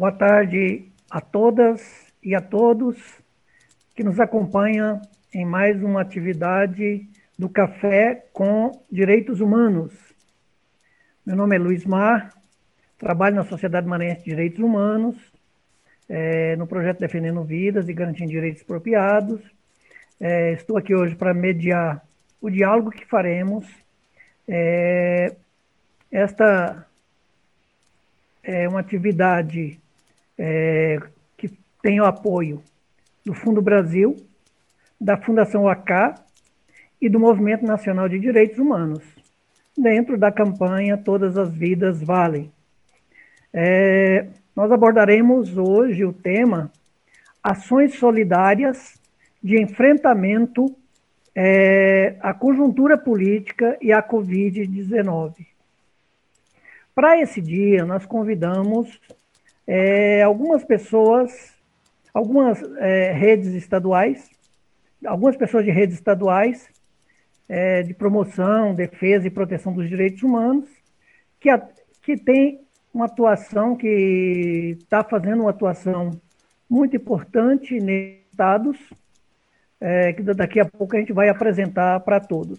Boa tarde a todas e a todos que nos acompanham em mais uma atividade do Café com Direitos Humanos. Meu nome é Luiz Mar, trabalho na Sociedade Maranhense de Direitos Humanos, é, no projeto Defendendo Vidas e Garantindo Direitos Expropriados. É, estou aqui hoje para mediar o diálogo que faremos. É, esta é uma atividade é, que tem o apoio do Fundo Brasil, da Fundação AK e do Movimento Nacional de Direitos Humanos, dentro da campanha Todas as Vidas Valem. É, nós abordaremos hoje o tema Ações Solidárias de Enfrentamento é, à Conjuntura Política e à Covid-19. Para esse dia, nós convidamos é, algumas pessoas, algumas é, redes estaduais, algumas pessoas de redes estaduais é, de promoção, defesa e proteção dos direitos humanos, que, a, que tem uma atuação, que está fazendo uma atuação muito importante nesses estados, é, que daqui a pouco a gente vai apresentar para todos.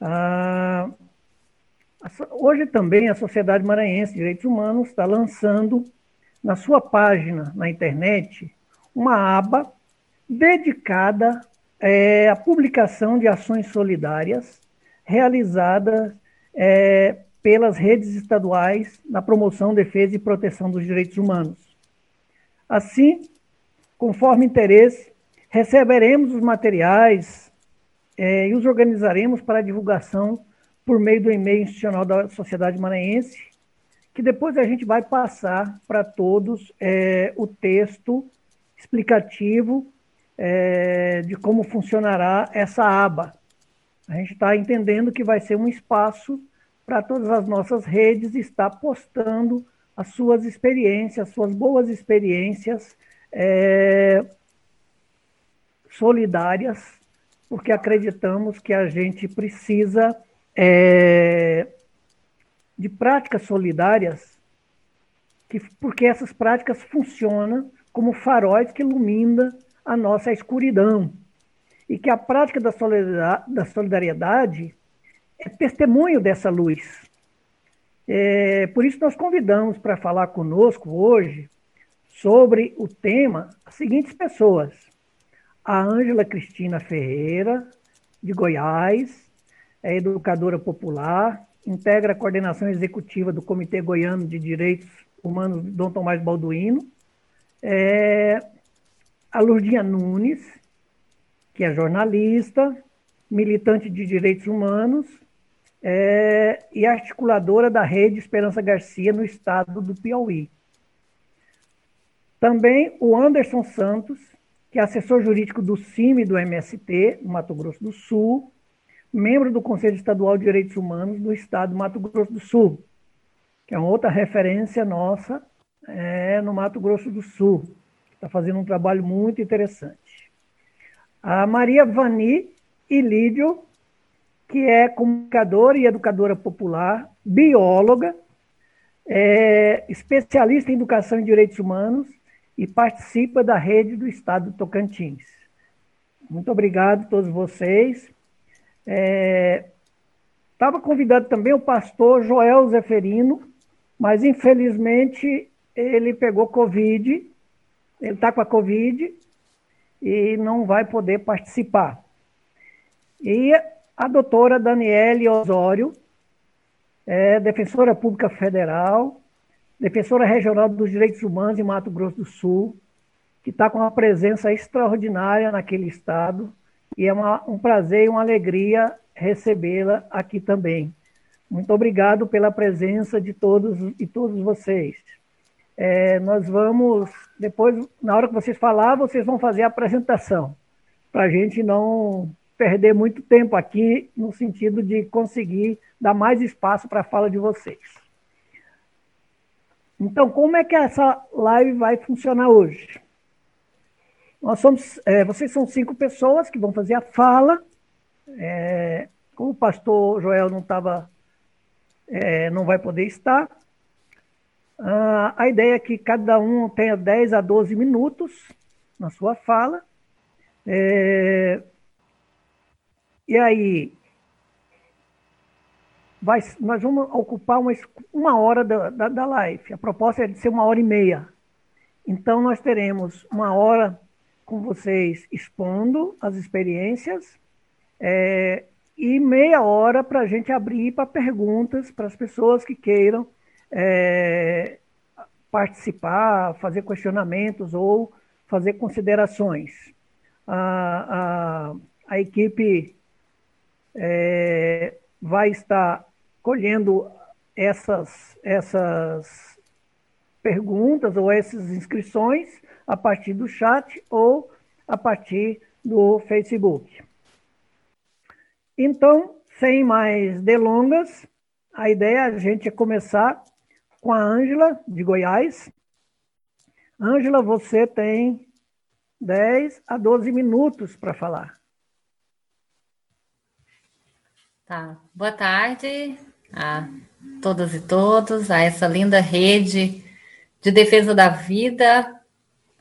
Ah, Hoje também a Sociedade Maranhense de Direitos Humanos está lançando na sua página na internet uma aba dedicada é, à publicação de ações solidárias realizadas é, pelas redes estaduais na promoção, defesa e proteção dos direitos humanos. Assim, conforme interesse, receberemos os materiais é, e os organizaremos para divulgação por meio do e-mail institucional da Sociedade Maranhense, que depois a gente vai passar para todos é, o texto explicativo é, de como funcionará essa aba. A gente está entendendo que vai ser um espaço para todas as nossas redes estar postando as suas experiências, as suas boas experiências é, solidárias, porque acreditamos que a gente precisa é, de práticas solidárias, que, porque essas práticas funcionam como faróis que iluminam a nossa escuridão. E que a prática da solidariedade, da solidariedade é testemunho dessa luz. É, por isso, nós convidamos para falar conosco hoje sobre o tema as seguintes pessoas: a Ângela Cristina Ferreira, de Goiás, é educadora popular, integra a coordenação executiva do Comitê Goiano de Direitos Humanos Dom Tomás Balduino, é, a Lurdinha Nunes, que é jornalista, militante de direitos humanos é, e articuladora da rede Esperança Garcia no estado do Piauí. Também o Anderson Santos, que é assessor jurídico do CIMI do MST, no Mato Grosso do Sul, membro do Conselho Estadual de Direitos Humanos do Estado do Mato Grosso do Sul, que é uma outra referência nossa é, no Mato Grosso do Sul. Está fazendo um trabalho muito interessante. A Maria Vani Ilídio, que é comunicadora e educadora popular, bióloga, é especialista em educação e direitos humanos e participa da rede do Estado do Tocantins. Muito obrigado a todos vocês Estava é, convidado também o pastor Joel Zeferino, mas infelizmente ele pegou Covid, ele está com a Covid e não vai poder participar. E a doutora Daniele Osório, é defensora pública federal, defensora regional dos direitos humanos em Mato Grosso do Sul, que está com uma presença extraordinária naquele estado, e é uma, um prazer e uma alegria recebê-la aqui também. Muito obrigado pela presença de todos e todos vocês. É, nós vamos, depois, na hora que vocês falar, vocês vão fazer a apresentação, para a gente não perder muito tempo aqui, no sentido de conseguir dar mais espaço para a fala de vocês. Então, como é que essa live vai funcionar hoje? Nós somos, é, vocês são cinco pessoas que vão fazer a fala. É, como o pastor Joel não estava, é, não vai poder estar, Uh, a ideia é que cada um tenha 10 a 12 minutos na sua fala. É, e aí, vai, nós vamos ocupar uma, uma hora da, da, da live. A proposta é de ser uma hora e meia. Então, nós teremos uma hora com vocês expondo as experiências é, e meia hora para a gente abrir para perguntas para as pessoas que queiram é, participar, fazer questionamentos ou fazer considerações. A, a, a equipe é, vai estar colhendo essas, essas perguntas ou essas inscrições a partir do chat ou a partir do Facebook. Então, sem mais delongas, a ideia é a gente começar com a Ângela, de Goiás. Ângela, você tem 10 a 12 minutos para falar. Tá. Boa tarde a todas e todos, a essa linda rede de defesa da vida.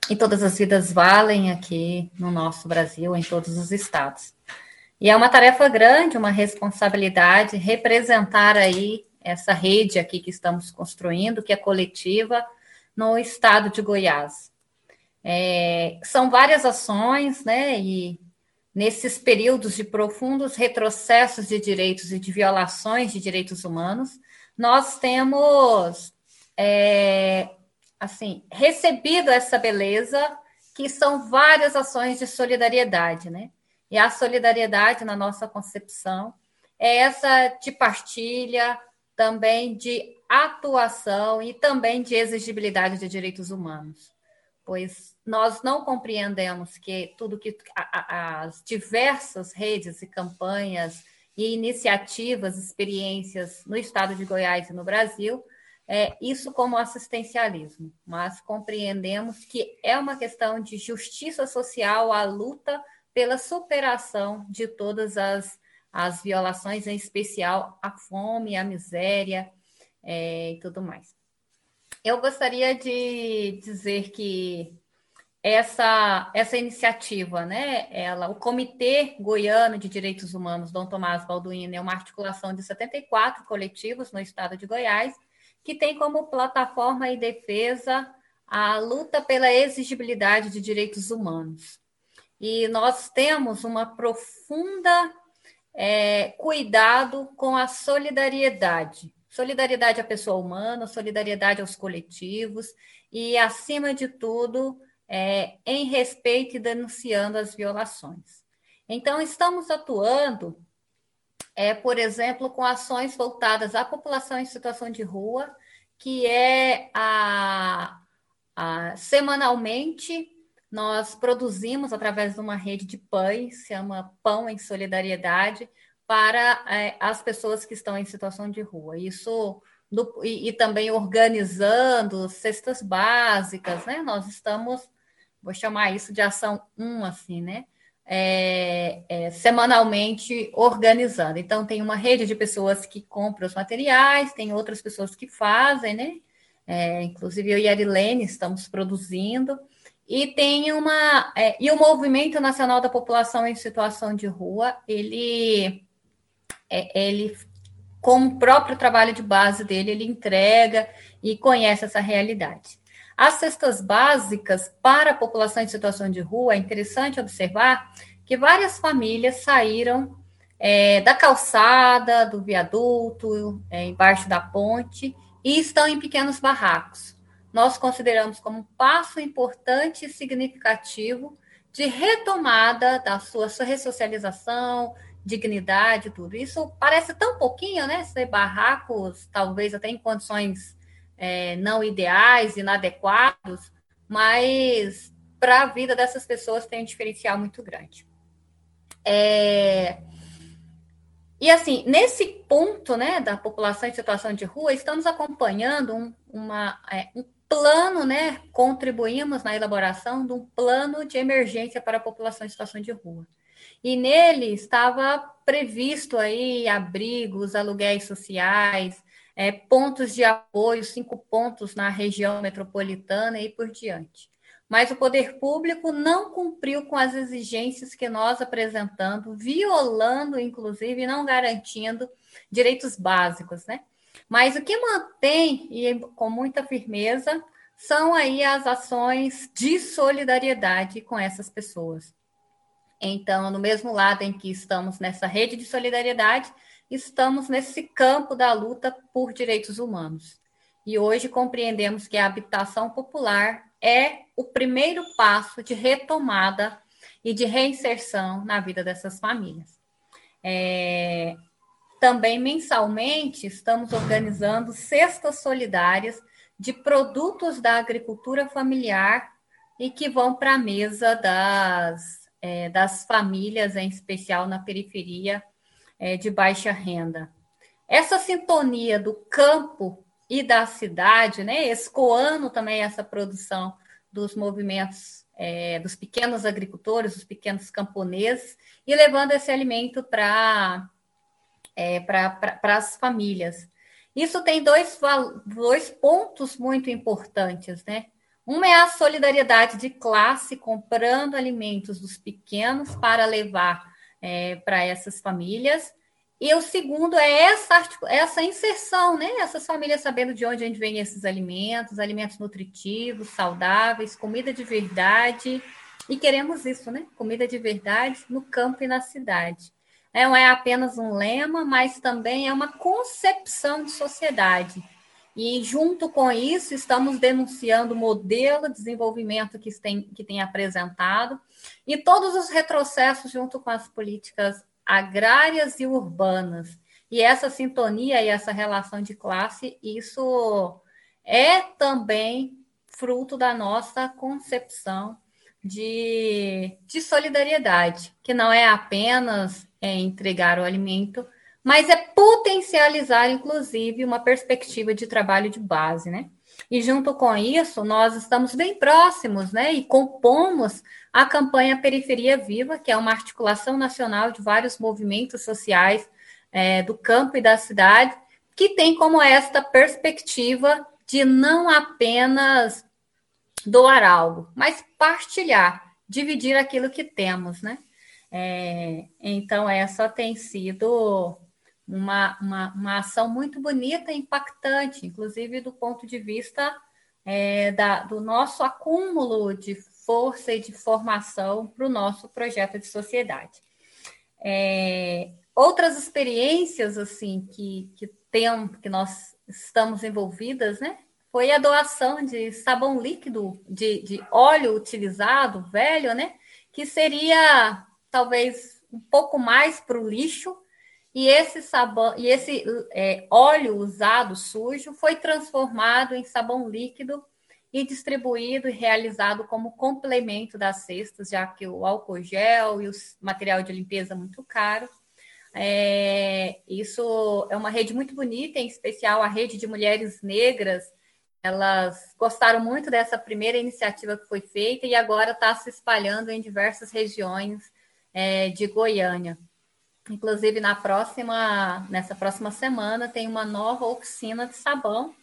E todas as vidas valem aqui no nosso Brasil, em todos os estados. E é uma tarefa grande, uma responsabilidade representar aí essa rede aqui que estamos construindo, que é coletiva, no estado de Goiás. É, são várias ações, né? E nesses períodos de profundos retrocessos de direitos e de violações de direitos humanos, nós temos é, assim recebido essa beleza que são várias ações de solidariedade, né? E a solidariedade na nossa concepção é essa de partilha, também de atuação e também de exigibilidade de direitos humanos, pois nós não compreendemos que tudo que as diversas redes e campanhas e iniciativas, experiências no estado de Goiás e no Brasil, é isso como assistencialismo, mas compreendemos que é uma questão de justiça social, a luta pela superação de todas as as violações, em especial a fome, a miséria é, e tudo mais. Eu gostaria de dizer que essa, essa iniciativa, né, ela, o Comitê Goiano de Direitos Humanos, Dom Tomás Balduino, é uma articulação de 74 coletivos no estado de Goiás, que tem como plataforma e defesa a luta pela exigibilidade de direitos humanos. E nós temos uma profunda é, cuidado com a solidariedade. Solidariedade à pessoa humana, solidariedade aos coletivos e, acima de tudo, é, em respeito e denunciando as violações. Então, estamos atuando, é, por exemplo, com ações voltadas à população em situação de rua, que é a, a semanalmente nós produzimos através de uma rede de pães, se chama Pão em Solidariedade, para é, as pessoas que estão em situação de rua. Isso do, e, e, também organizando cestas básicas, né? Nós estamos, vou chamar isso de ação 1, assim, né? É, é, semanalmente organizando. Então, tem uma rede de pessoas que compram os materiais, tem outras pessoas que fazem, né? É, inclusive eu e a Arilene estamos produzindo. E tem uma. É, e o Movimento Nacional da População em Situação de Rua, ele, é, ele, com o próprio trabalho de base dele, ele entrega e conhece essa realidade. As cestas básicas para a população em situação de rua, é interessante observar que várias famílias saíram é, da calçada, do viaduto, é, embaixo da ponte, e estão em pequenos barracos nós consideramos como um passo importante e significativo de retomada da sua, sua ressocialização, dignidade, tudo. Isso parece tão pouquinho, né? Ser barracos, talvez até em condições é, não ideais, inadequados, mas para a vida dessas pessoas tem um diferencial muito grande. É... E assim, nesse ponto né, da população em situação de rua, estamos acompanhando um, uma, é, um plano, né? Contribuímos na elaboração de um plano de emergência para a população em situação de rua. E nele estava previsto aí abrigos, aluguéis sociais, é, pontos de apoio, cinco pontos na região metropolitana e por diante. Mas o poder público não cumpriu com as exigências que nós apresentamos, violando, inclusive, não garantindo direitos básicos, né? Mas o que mantém, e com muita firmeza, são aí as ações de solidariedade com essas pessoas. Então, no mesmo lado em que estamos nessa rede de solidariedade, estamos nesse campo da luta por direitos humanos. E hoje compreendemos que a habitação popular é o primeiro passo de retomada e de reinserção na vida dessas famílias. É, também mensalmente estamos organizando cestas solidárias de produtos da agricultura familiar e que vão para a mesa das, é, das famílias, em especial na periferia é, de baixa renda. Essa sintonia do campo e da cidade, né, escoando também essa produção dos movimentos é, dos pequenos agricultores, dos pequenos camponeses, e levando esse alimento para é, para as famílias. Isso tem dois, dois pontos muito importantes, né? Uma é a solidariedade de classe, comprando alimentos dos pequenos para levar é, para essas famílias. E o segundo é essa, essa inserção, né? Essas famílias sabendo de onde a gente vem esses alimentos, alimentos nutritivos, saudáveis, comida de verdade. E queremos isso, né? Comida de verdade no campo e na cidade. Não é apenas um lema, mas também é uma concepção de sociedade. E, junto com isso, estamos denunciando o modelo de desenvolvimento que tem, que tem apresentado e todos os retrocessos junto com as políticas agrárias e urbanas. E essa sintonia e essa relação de classe, isso é também fruto da nossa concepção de, de solidariedade, que não é apenas é, entregar o alimento, mas é potencializar, inclusive, uma perspectiva de trabalho de base, né? E junto com isso, nós estamos bem próximos, né? E compomos a campanha Periferia Viva, que é uma articulação nacional de vários movimentos sociais é, do campo e da cidade, que tem como esta perspectiva de não apenas doar algo, mas partilhar, dividir aquilo que temos, né? É, então, essa tem sido uma, uma, uma, ação muito bonita e impactante, inclusive do ponto de vista é, da, do nosso acúmulo de força e de formação para o nosso projeto de sociedade. É, outras experiências assim que, que tem, que nós estamos envolvidas, né? Foi a doação de sabão líquido, de, de óleo utilizado, velho, né? Que seria talvez um pouco mais para o lixo, e esse sabão e esse é, óleo usado sujo foi transformado em sabão líquido e distribuído e realizado como complemento das cestas, já que o álcool gel e o material de limpeza é muito caro. É, isso é uma rede muito bonita, em especial a rede de mulheres negras. Elas gostaram muito dessa primeira iniciativa que foi feita e agora está se espalhando em diversas regiões é, de Goiânia. Inclusive, na próxima, nessa próxima semana, tem uma nova oficina de sabão,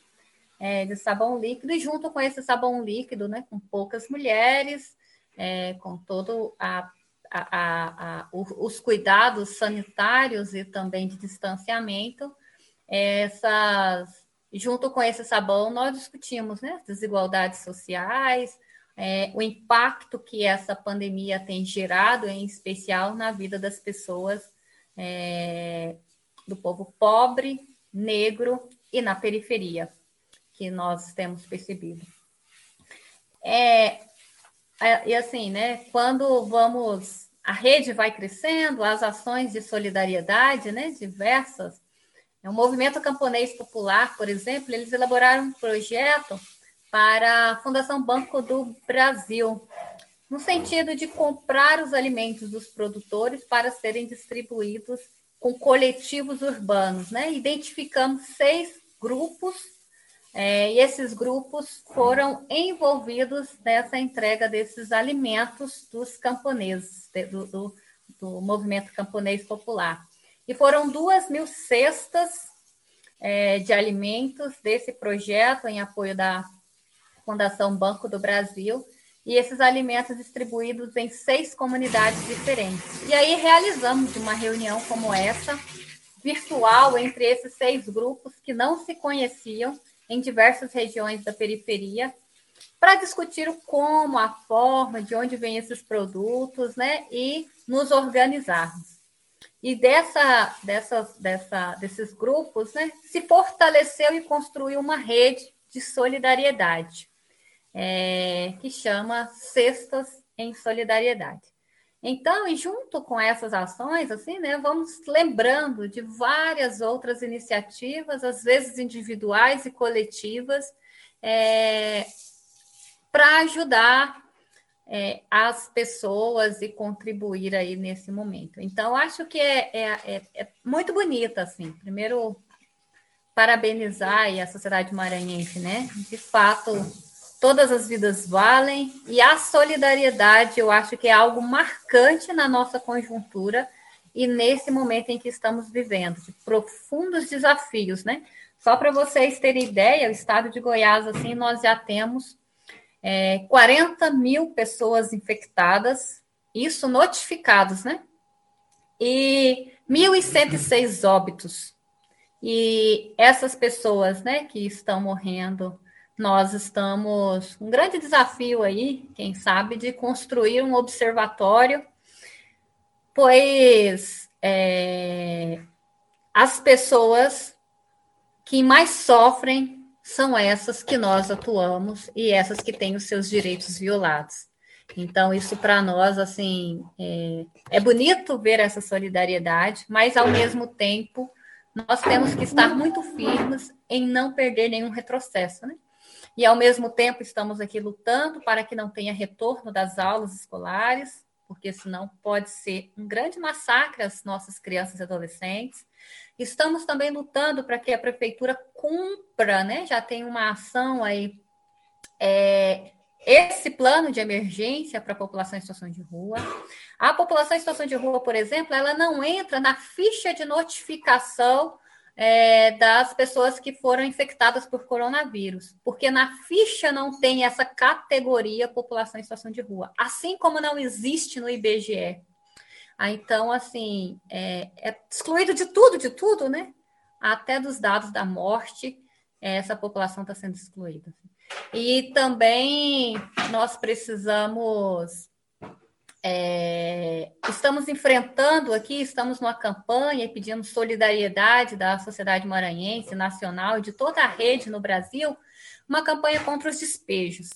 é, de sabão líquido, e junto com esse sabão líquido, né, com poucas mulheres, é, com todo a, a, a, os cuidados sanitários e também de distanciamento, essas, junto com esse sabão, nós discutimos né, desigualdades sociais, é, o impacto que essa pandemia tem gerado, em especial na vida das pessoas é, do povo pobre, negro e na periferia, que nós temos percebido. É, é, e assim, né, quando vamos, a rede vai crescendo, as ações de solidariedade, né, diversas, o movimento camponês popular, por exemplo, eles elaboraram um projeto para a Fundação Banco do Brasil, no sentido de comprar os alimentos dos produtores para serem distribuídos com coletivos urbanos. Né? Identificamos seis grupos é, e esses grupos foram envolvidos nessa entrega desses alimentos dos camponeses, do, do, do movimento camponês popular. E foram duas mil cestas é, de alimentos desse projeto em apoio da Fundação Banco do Brasil e esses alimentos distribuídos em seis comunidades diferentes. E aí realizamos uma reunião como essa, virtual, entre esses seis grupos que não se conheciam em diversas regiões da periferia, para discutir o como, a forma, de onde vêm esses produtos, né, e nos organizarmos. E dessa, dessas, dessa, desses grupos, né, se fortaleceu e construiu uma rede de solidariedade é, que chama Cestas em Solidariedade. Então, e junto com essas ações, assim, né, vamos lembrando de várias outras iniciativas, às vezes individuais e coletivas, é, para ajudar é, as pessoas e contribuir aí nesse momento. Então, acho que é, é, é, é muito bonita, assim. Primeiro, parabenizar a sociedade maranhense, né? De fato, todas as vidas valem, e a solidariedade eu acho que é algo marcante na nossa conjuntura e nesse momento em que estamos vivendo, de profundos desafios, né? Só para vocês terem ideia, o estado de Goiás, assim, nós já temos é, 40 mil pessoas infectadas, isso notificados, né? E 1.106 óbitos. E essas pessoas, né, que estão morrendo nós estamos um grande desafio aí, quem sabe, de construir um observatório, pois é, as pessoas que mais sofrem são essas que nós atuamos e essas que têm os seus direitos violados. Então, isso para nós, assim, é, é bonito ver essa solidariedade, mas ao mesmo tempo nós temos que estar muito firmes em não perder nenhum retrocesso, né? E, ao mesmo tempo, estamos aqui lutando para que não tenha retorno das aulas escolares, porque senão pode ser um grande massacre às nossas crianças e adolescentes. Estamos também lutando para que a prefeitura cumpra, né? Já tem uma ação aí, é, esse plano de emergência para a população em situação de rua. A população em situação de rua, por exemplo, ela não entra na ficha de notificação é, das pessoas que foram infectadas por coronavírus, porque na ficha não tem essa categoria população em situação de rua, assim como não existe no IBGE. Ah, então, assim, é, é, excluído de tudo, de tudo, né? Até dos dados da morte, essa população está sendo excluída. E também nós precisamos é, estamos enfrentando aqui, estamos numa campanha e pedindo solidariedade da sociedade maranhense, nacional e de toda a rede no Brasil, uma campanha contra os despejos.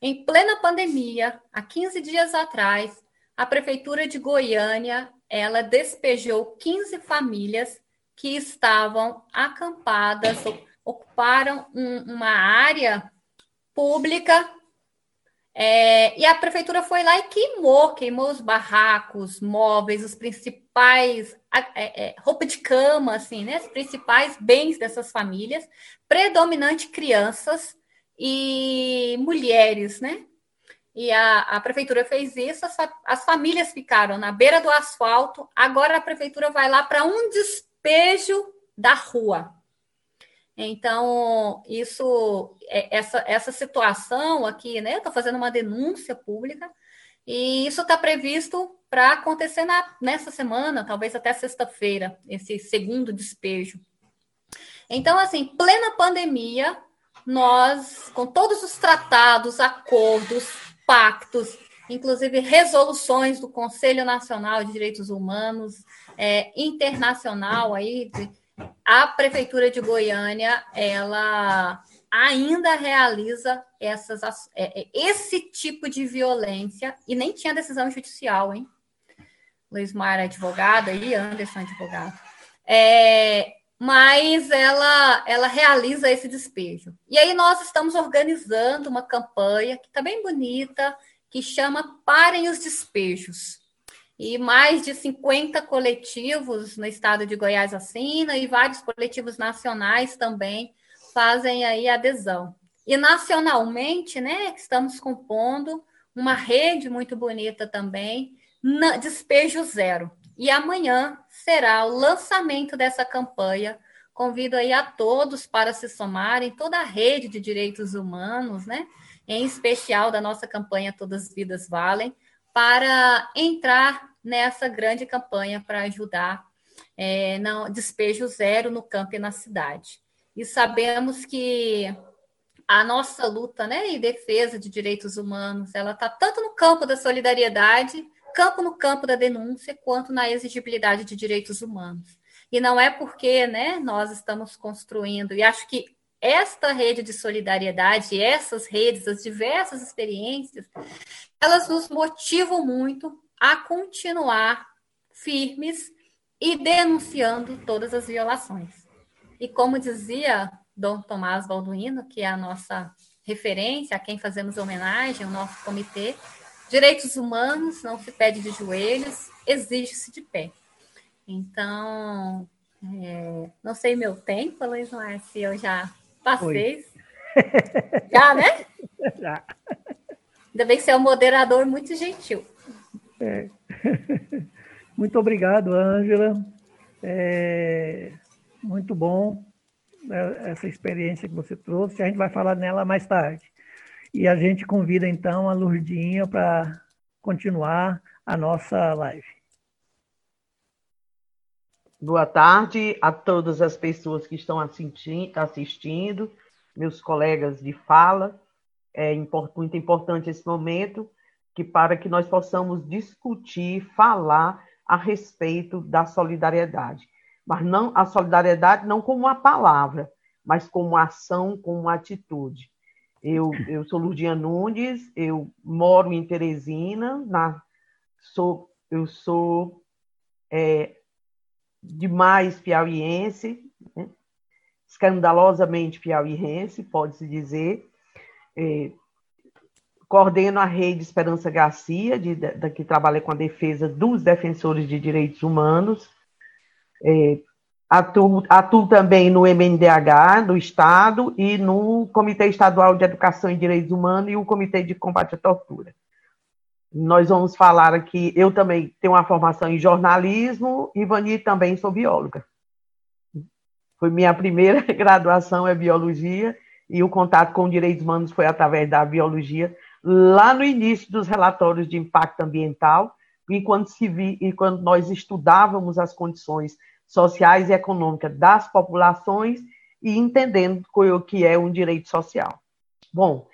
Em plena pandemia, há 15 dias atrás, a prefeitura de Goiânia, ela despejou 15 famílias que estavam acampadas, ocuparam um, uma área pública é, e a prefeitura foi lá e queimou, queimou os barracos, móveis, os principais, é, é, roupa de cama, assim, né? Os principais bens dessas famílias, predominante crianças e mulheres, né? E a, a prefeitura fez isso, as, as famílias ficaram na beira do asfalto, agora a prefeitura vai lá para um despejo da rua. Então, isso, é, essa, essa situação aqui, né? Estou fazendo uma denúncia pública e isso está previsto para acontecer na, nessa semana, talvez até sexta-feira, esse segundo despejo. Então, assim, plena pandemia, nós, com todos os tratados, acordos, pactos, inclusive resoluções do Conselho Nacional de Direitos Humanos, é, internacional aí, de, a prefeitura de Goiânia ela ainda realiza essas, é, é, esse tipo de violência e nem tinha decisão judicial, hein? Luiz Mar é advogado e Anderson é advogado. É, mas ela, ela realiza esse despejo. E aí nós estamos organizando uma campanha que está bem bonita, que chama Parem os Despejos e mais de 50 coletivos no estado de Goiás assinam e vários coletivos nacionais também fazem aí adesão. E nacionalmente, né, estamos compondo uma rede muito bonita também, Despejo Zero. E amanhã será o lançamento dessa campanha Convido aí a todos para se somarem, toda a rede de direitos humanos, né? Em especial da nossa campanha Todas as Vidas Valem, para entrar nessa grande campanha para ajudar é, no despejo zero no campo e na cidade. E sabemos que a nossa luta né, em defesa de direitos humanos, ela está tanto no campo da solidariedade, campo no campo da denúncia, quanto na exigibilidade de direitos humanos. E não é porque né, nós estamos construindo, e acho que esta rede de solidariedade, essas redes, as diversas experiências, elas nos motivam muito a continuar firmes e denunciando todas as violações. E como dizia Dom Tomás Balduino, que é a nossa referência, a quem fazemos homenagem, o nosso comitê, direitos humanos não se pede de joelhos, exige-se de pé. Então, é, não sei meu tempo, Luiz Mar, se eu já passei. Já, né? Já. Ainda bem que você é um moderador muito gentil. É. Muito obrigado, Ângela. É muito bom né, essa experiência que você trouxe. A gente vai falar nela mais tarde. E a gente convida então a Lurdinha para continuar a nossa live. Boa tarde a todas as pessoas que estão assistindo, meus colegas de fala. É muito importante esse momento que para que nós possamos discutir, falar a respeito da solidariedade. Mas não a solidariedade não como uma palavra, mas como ação, como atitude. Eu, eu sou Lurdinha Nunes, eu moro em Teresina, na, sou, eu sou é, demais piauiense, né? escandalosamente piauiense, pode-se dizer. É, coordeno a rede Esperança Garcia, de, de, que trabalha com a defesa dos defensores de direitos humanos. É, atuo, atuo também no MNDH, do Estado, e no Comitê Estadual de Educação e Direitos Humanos e o Comitê de Combate à Tortura. Nós vamos falar aqui, eu também tenho uma formação em jornalismo, e Vani também sou bióloga. Foi minha primeira graduação é biologia, e o contato com direitos humanos foi através da biologia, lá no início dos relatórios de impacto ambiental, e quando, se vi, e quando nós estudávamos as condições sociais e econômicas das populações e entendendo o que é um direito social. Bom,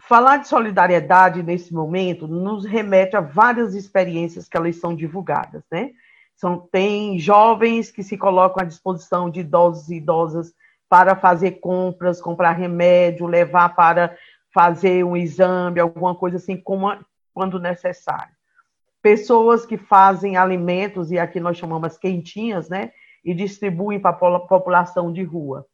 falar de solidariedade nesse momento nos remete a várias experiências que elas são divulgadas, né? São, tem jovens que se colocam à disposição de idosos e idosas para fazer compras, comprar remédio, levar para fazer um exame, alguma coisa assim, como, quando necessário. Pessoas que fazem alimentos, e aqui nós chamamos quentinhas, né? E distribuem para a população de rua.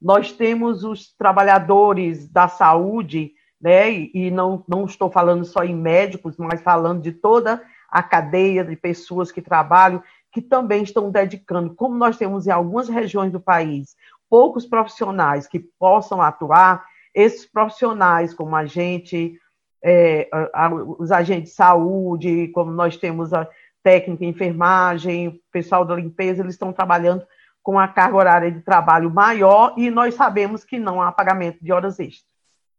Nós temos os trabalhadores da saúde, né? E não, não estou falando só em médicos, mas falando de toda a cadeia de pessoas que trabalham, que também estão dedicando, como nós temos em algumas regiões do país, poucos profissionais que possam atuar, esses profissionais, como a gente, é, a, a, os agentes de saúde, como nós temos a técnica, enfermagem, o pessoal da limpeza, eles estão trabalhando com a carga horária de trabalho maior e nós sabemos que não há pagamento de horas extras.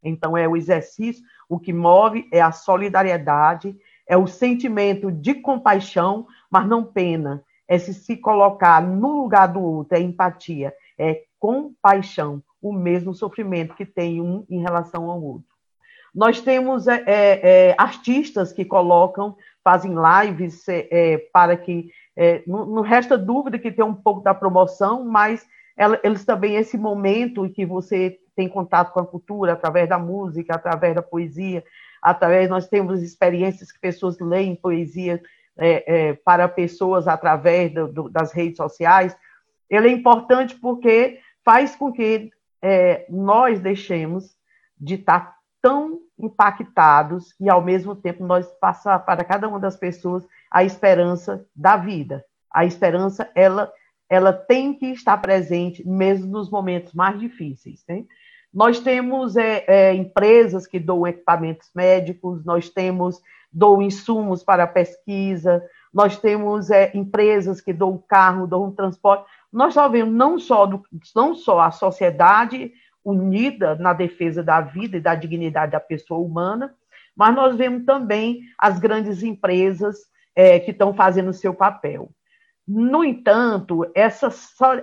Então, é o exercício, o que move é a solidariedade, é o sentimento de compaixão, mas não pena, é se se colocar no lugar do outro, é empatia, é compaixão, o mesmo sofrimento que tem um em relação ao outro. Nós temos é, é, é artistas que colocam, fazem lives é, é para que. É, não, não, resta dúvida que tem um pouco da promoção, mas ela, eles também, esse momento em que você tem contato com a cultura, através da música, através da poesia, através. Nós temos experiências que pessoas leem poesia para pessoas através do, do, das redes sociais. Ele é importante porque faz com que é, nós deixemos de estar tão impactados e, ao mesmo tempo, nós passar para cada uma das pessoas a esperança da vida. A esperança, ela, ela tem que estar presente mesmo nos momentos mais difíceis. Né? Nós temos é, é, empresas que doam equipamentos médicos, nós temos doam insumos para pesquisa, nós temos é, empresas que dão carro, dão transporte. Nós só vemos não só, do, não só a sociedade unida na defesa da vida e da dignidade da pessoa humana, mas nós vemos também as grandes empresas é, que estão fazendo o seu papel. No entanto, essa,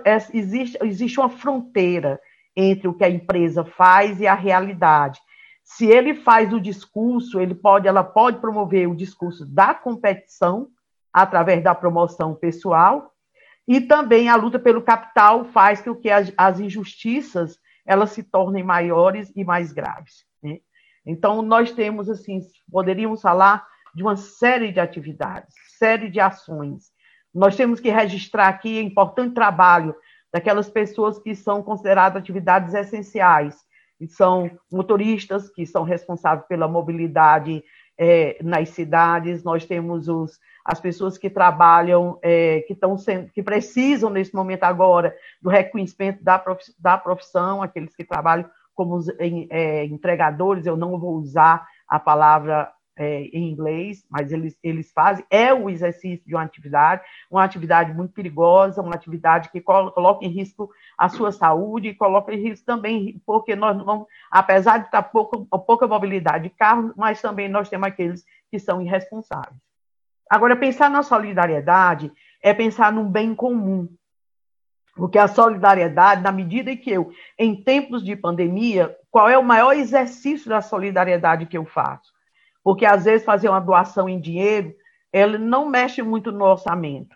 essa, existe, existe uma fronteira entre o que a empresa faz e a realidade. Se ele faz o discurso, ele pode, ela pode promover o discurso da competição através da promoção pessoal e também a luta pelo capital faz com que as, as injustiças elas se tornem maiores e mais graves. Né? Então nós temos assim, poderíamos falar de uma série de atividades, série de ações. Nós temos que registrar aqui o importante trabalho daquelas pessoas que são consideradas atividades essenciais, que são motoristas, que são responsáveis pela mobilidade é, nas cidades, nós temos os, as pessoas que trabalham, é, que estão sendo, que precisam nesse momento agora do reconhecimento da, da profissão, aqueles que trabalham como é, entregadores, eu não vou usar a palavra é, em inglês, mas eles, eles fazem, é o exercício de uma atividade, uma atividade muito perigosa, uma atividade que coloca em risco a sua saúde e coloca em risco também, porque nós não, apesar de estar pouco, pouca mobilidade de carro, mas também nós temos aqueles que são irresponsáveis. Agora, pensar na solidariedade é pensar num bem comum, porque a solidariedade, na medida em que eu, em tempos de pandemia, qual é o maior exercício da solidariedade que eu faço? porque às vezes fazer uma doação em dinheiro, ele não mexe muito no orçamento.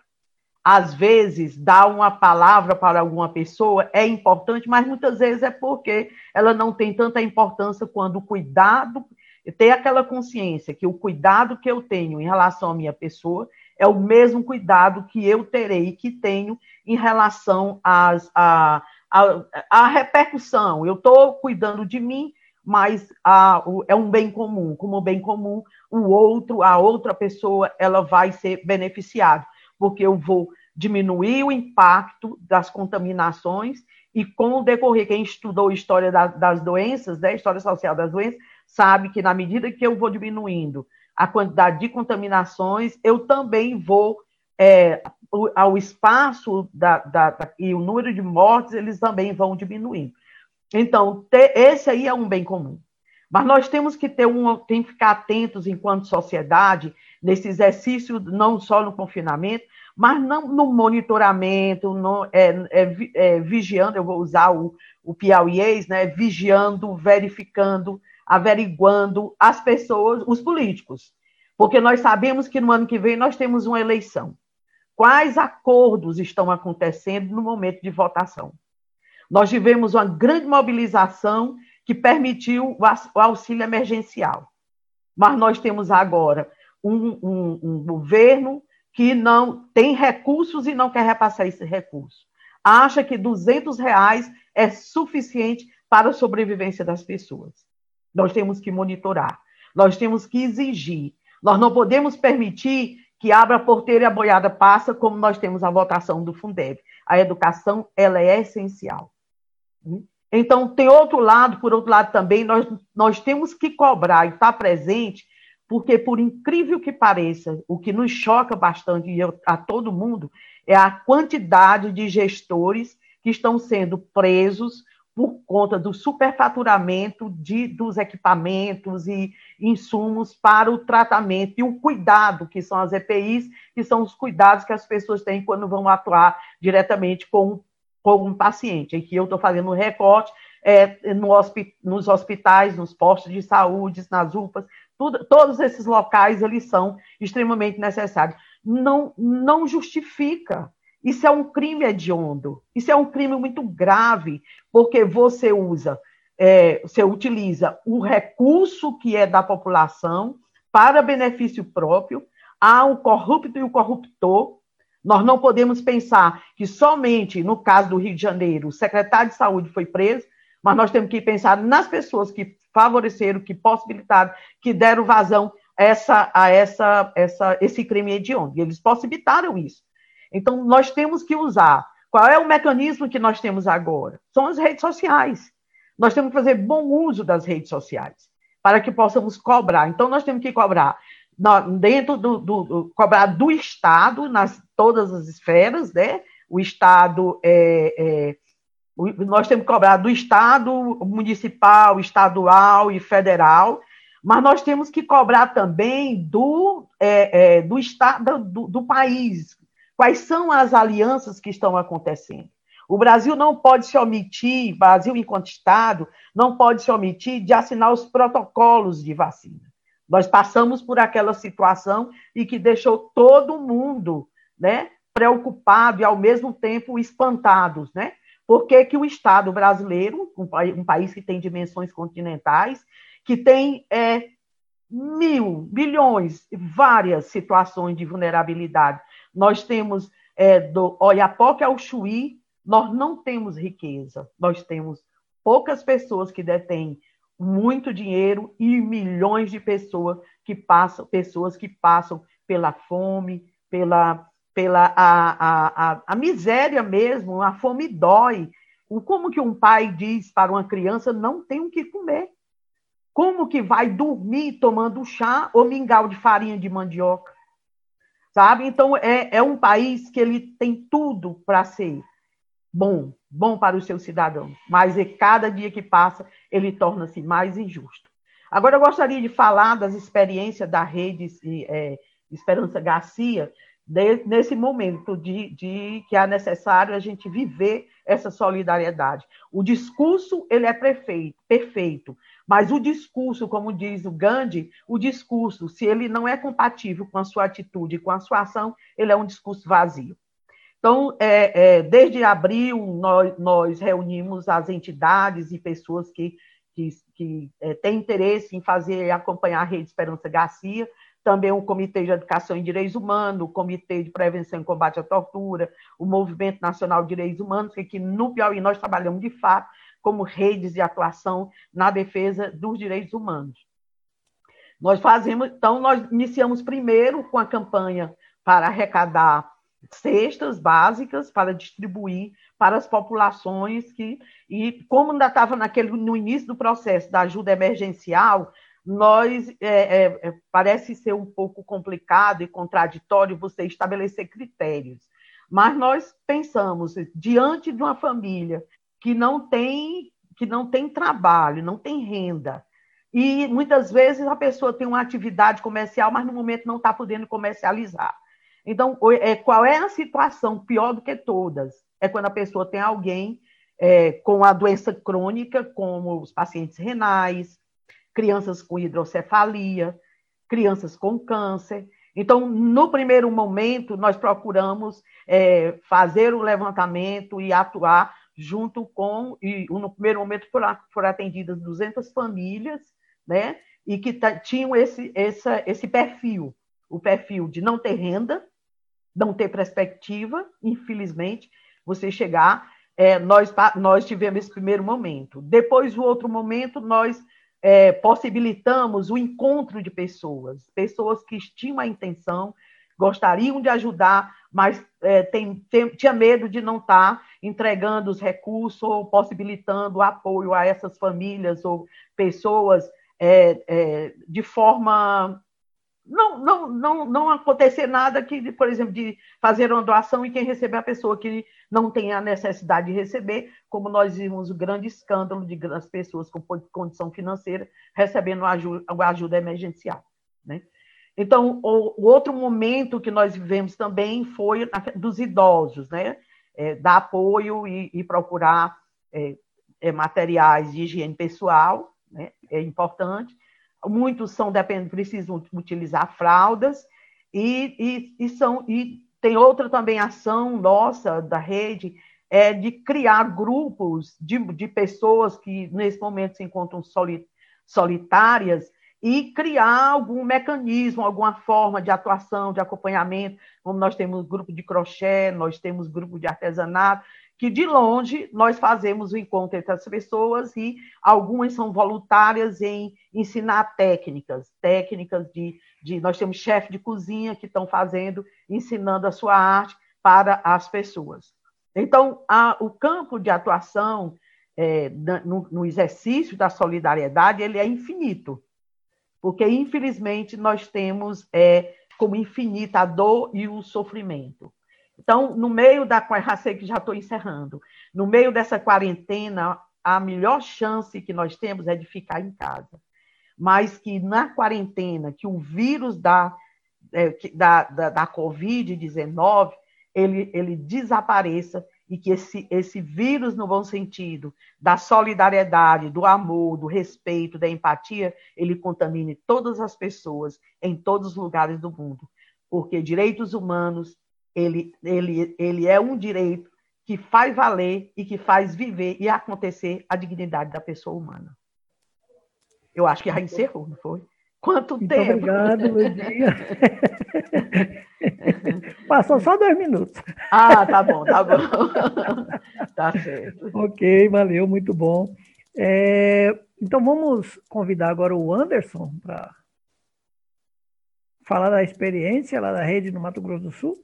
Às vezes, dar uma palavra para alguma pessoa é importante, mas muitas vezes é porque ela não tem tanta importância quando o cuidado, ter aquela consciência que o cuidado que eu tenho em relação à minha pessoa é o mesmo cuidado que eu terei, que tenho em relação às, à, à, à repercussão. Eu estou cuidando de mim, mas a, o, é um bem comum. Como bem comum, o outro, a outra pessoa, ela vai ser beneficiada, porque eu vou diminuir o impacto das contaminações e com o decorrer, quem estudou história da, das doenças, né, história social das doenças, sabe que na medida que eu vou diminuindo a quantidade de contaminações, eu também vou é, ao espaço da, da, da, e o número de mortes, eles também vão diminuindo. Então, ter, esse aí é um bem comum. Mas nós temos que ter um, tem que ficar atentos enquanto sociedade nesse exercício, não só no confinamento, mas não no monitoramento, no, é, é, é, vigiando, eu vou usar o, o piauiês, né, vigiando, verificando, averiguando as pessoas, os políticos. Porque nós sabemos que no ano que vem nós temos uma eleição. Quais acordos estão acontecendo no momento de votação? Nós tivemos uma grande mobilização que permitiu o auxílio emergencial. Mas nós temos agora um, um, um governo que não tem recursos e não quer repassar esse recurso. Acha que 200 reais é suficiente para a sobrevivência das pessoas. Nós temos que monitorar, nós temos que exigir. Nós não podemos permitir que abra a porteira e a boiada passa, como nós temos a votação do Fundeb. A educação ela é essencial. Então, tem outro lado, por outro lado também, nós, nós temos que cobrar e estar presente, porque, por incrível que pareça, o que nos choca bastante a todo mundo é a quantidade de gestores que estão sendo presos por conta do superfaturamento de, dos equipamentos e insumos para o tratamento e o cuidado, que são as EPIs, que são os cuidados que as pessoas têm quando vão atuar diretamente com com um paciente, que eu estou fazendo um recorte é, no nos hospitais, nos postos de saúde, nas UPAs, tudo, todos esses locais eles são extremamente necessários. Não, não justifica. Isso é um crime hediondo. Isso é um crime muito grave, porque você usa, é, você utiliza o recurso que é da população para benefício próprio, há o corrupto e o corruptor, nós não podemos pensar que somente no caso do Rio de Janeiro o secretário de saúde foi preso, mas nós temos que pensar nas pessoas que favoreceram, que possibilitaram, que deram vazão a, essa, a essa, essa, esse crime hediondo. Eles possibilitaram isso. Então, nós temos que usar. Qual é o mecanismo que nós temos agora? São as redes sociais. Nós temos que fazer bom uso das redes sociais para que possamos cobrar. Então, nós temos que cobrar dentro do, do, do, cobrar do Estado, nas todas as esferas, né? O Estado é, é, nós temos que cobrar do Estado municipal, estadual e federal, mas nós temos que cobrar também do, é, é, do Estado do, do país. Quais são as alianças que estão acontecendo? O Brasil não pode se omitir, Brasil enquanto Estado, não pode se omitir de assinar os protocolos de vacina. Nós passamos por aquela situação e que deixou todo mundo né, preocupado e, ao mesmo tempo, espantados. Né? Por que, que o Estado brasileiro, um, país que tem dimensões continentais, que tem é, mil, bilhões, várias situações de vulnerabilidade, nós temos é, do Oiapoque ao Chuí, nós não temos riqueza, nós temos poucas pessoas que detêm muito dinheiro e milhões de pessoas que passam, pessoas que passam pela fome, pela, pela a, a, a, a miséria mesmo, a fome dói. Como que um pai diz para uma criança não tem o que comer? Como que vai dormir tomando chá ou mingau de farinha de mandioca? Sabe? Então, é, é um país que ele tem tudo para ser bom, bom para os seus cidadãos, mas cada dia que passa ele torna-se mais injusto. Agora eu gostaria de falar das experiências da rede é, Esperança Garcia de, nesse momento de, de, que é necessário a gente viver essa solidariedade. O discurso ele é perfeito, perfeito, mas o discurso, como diz o Gandhi, o discurso, se ele não é compatível com a sua atitude, com a sua ação, ele é um discurso vazio. Então, é, é, desde abril, nós, nós, reunimos as entidades e pessoas que, que, que é, têm interesse em fazer acompanhar a Rede Esperança Garcia, também o Comitê de Educação em Direitos Humanos, o Comitê de Prevenção e Combate à Tortura, o Movimento Nacional de Direitos Humanos, que aqui no Piauí nós trabalhamos de fato como redes de atuação na defesa dos direitos humanos. Nós fazemos, então, nós iniciamos primeiro com a campanha para arrecadar cestas básicas para distribuir para as populações que e como ainda estava naquele no início do processo da ajuda emergencial nós é, é, é, parece ser um pouco complicado e contraditório você estabelecer critérios mas nós pensamos diante de uma família que não tem que não tem trabalho não tem renda e muitas vezes a pessoa tem uma atividade comercial mas no momento não está podendo comercializar então, é, qual é a situação pior do que todas? É quando a pessoa tem alguém é, com a doença crônica, como os pacientes renais, crianças com hidrocefalia, crianças com câncer. Então, no primeiro momento, nós procuramos é, fazer o levantamento e atuar junto com, e no primeiro momento foram, foram atendidas 200 famílias, né, e que tinham esse, essa, esse perfil, o perfil de não ter renda, não ter perspectiva, infelizmente, você chegar. É, nós, nós tivemos esse primeiro momento. Depois, o outro momento, nós é, possibilitamos o encontro de pessoas, pessoas que tinham a intenção, gostariam de ajudar, mas é, tem, tem, tinha medo de não estar tá entregando os recursos ou possibilitando apoio a essas famílias ou pessoas é, é, de forma não, não, não, não acontecer nada que, por exemplo, de fazer uma doação e quem receber a pessoa que não tem a necessidade de receber, como nós vimos o grande escândalo de as pessoas com condição financeira recebendo ajuda, ajuda emergencial. Né? Então, o, outro momento que nós vivemos também foi dos idosos, né? É, dar apoio e, e procurar é, é, materiais de higiene pessoal, né? é importante muitos são dependentes, precisam utilizar fraldas, e, e, e, são, e tem outra também ação nossa da rede, é de criar grupos de, de pessoas que nesse momento se encontram solitárias e criar algum mecanismo, alguma forma de atuação, de acompanhamento, como nós temos grupo de crochê, nós temos grupo de artesanato, que de longe nós fazemos o encontro entre as pessoas e algumas são voluntárias em ensinar técnicas, técnicas de, de nós temos chefe de cozinha que estão fazendo, ensinando a sua arte para as pessoas. Então, a, o campo de atuação é, no, no exercício da solidariedade ele é infinito. Porque infelizmente nós temos é, como infinita a dor e o sofrimento. Então, no meio da já que já estou encerrando, no meio dessa quarentena, a melhor chance que nós temos é de ficar em casa. Mas que na quarentena, que o vírus da, é, da, da, da Covid-19 ele, ele desapareça e que esse, esse vírus, no bom sentido, da solidariedade, do amor, do respeito, da empatia, ele contamine todas as pessoas em todos os lugares do mundo. Porque direitos humanos, ele, ele, ele é um direito que faz valer e que faz viver e acontecer a dignidade da pessoa humana. Eu acho que já encerrou, não foi? Quanto Muito tempo? Obrigado, Ludia. Passou só dois minutos. Ah, tá bom, tá bom. tá certo. Ok, valeu, muito bom. É, então vamos convidar agora o Anderson para falar da experiência lá da rede no Mato Grosso do Sul.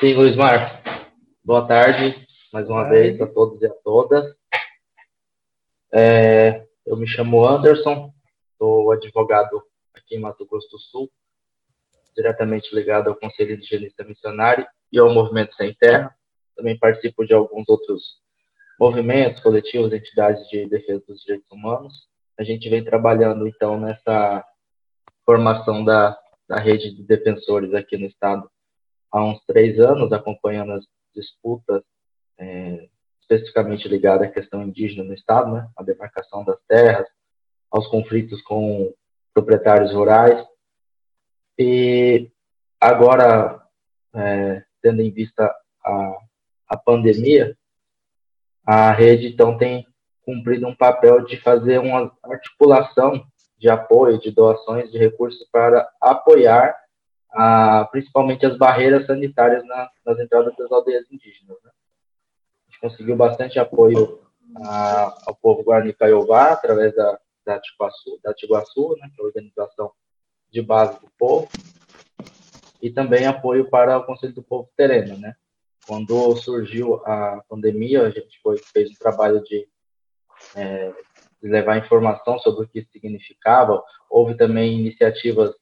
Sim, Luiz Marcos. Boa tarde, mais uma vez, a todos e a todas. É, eu me chamo Anderson, sou advogado aqui em Mato Grosso do Sul, diretamente ligado ao Conselho de Higienista Missionário e ao Movimento Sem Terra. Também participo de alguns outros movimentos, coletivos, entidades de defesa dos direitos humanos. A gente vem trabalhando, então, nessa formação da, da rede de defensores aqui no Estado há uns três anos, acompanhando as disputas é, especificamente ligadas à questão indígena no Estado, né, a demarcação das terras, aos conflitos com proprietários rurais. E agora, é, tendo em vista a, a pandemia, a rede, então, tem cumprido um papel de fazer uma articulação de apoio, de doações de recursos para apoiar a, principalmente as barreiras sanitárias na, nas entradas das aldeias indígenas. Né? Conseguiu bastante apoio a, ao povo Guarani Caiová, através da, da Tiguaçu, da Tiguaçu né, que é a organização de base do povo, e também apoio para o Conselho do Povo Tereno. Né? Quando surgiu a pandemia, a gente foi, fez um trabalho de, é, de levar informação sobre o que significava. Houve também iniciativas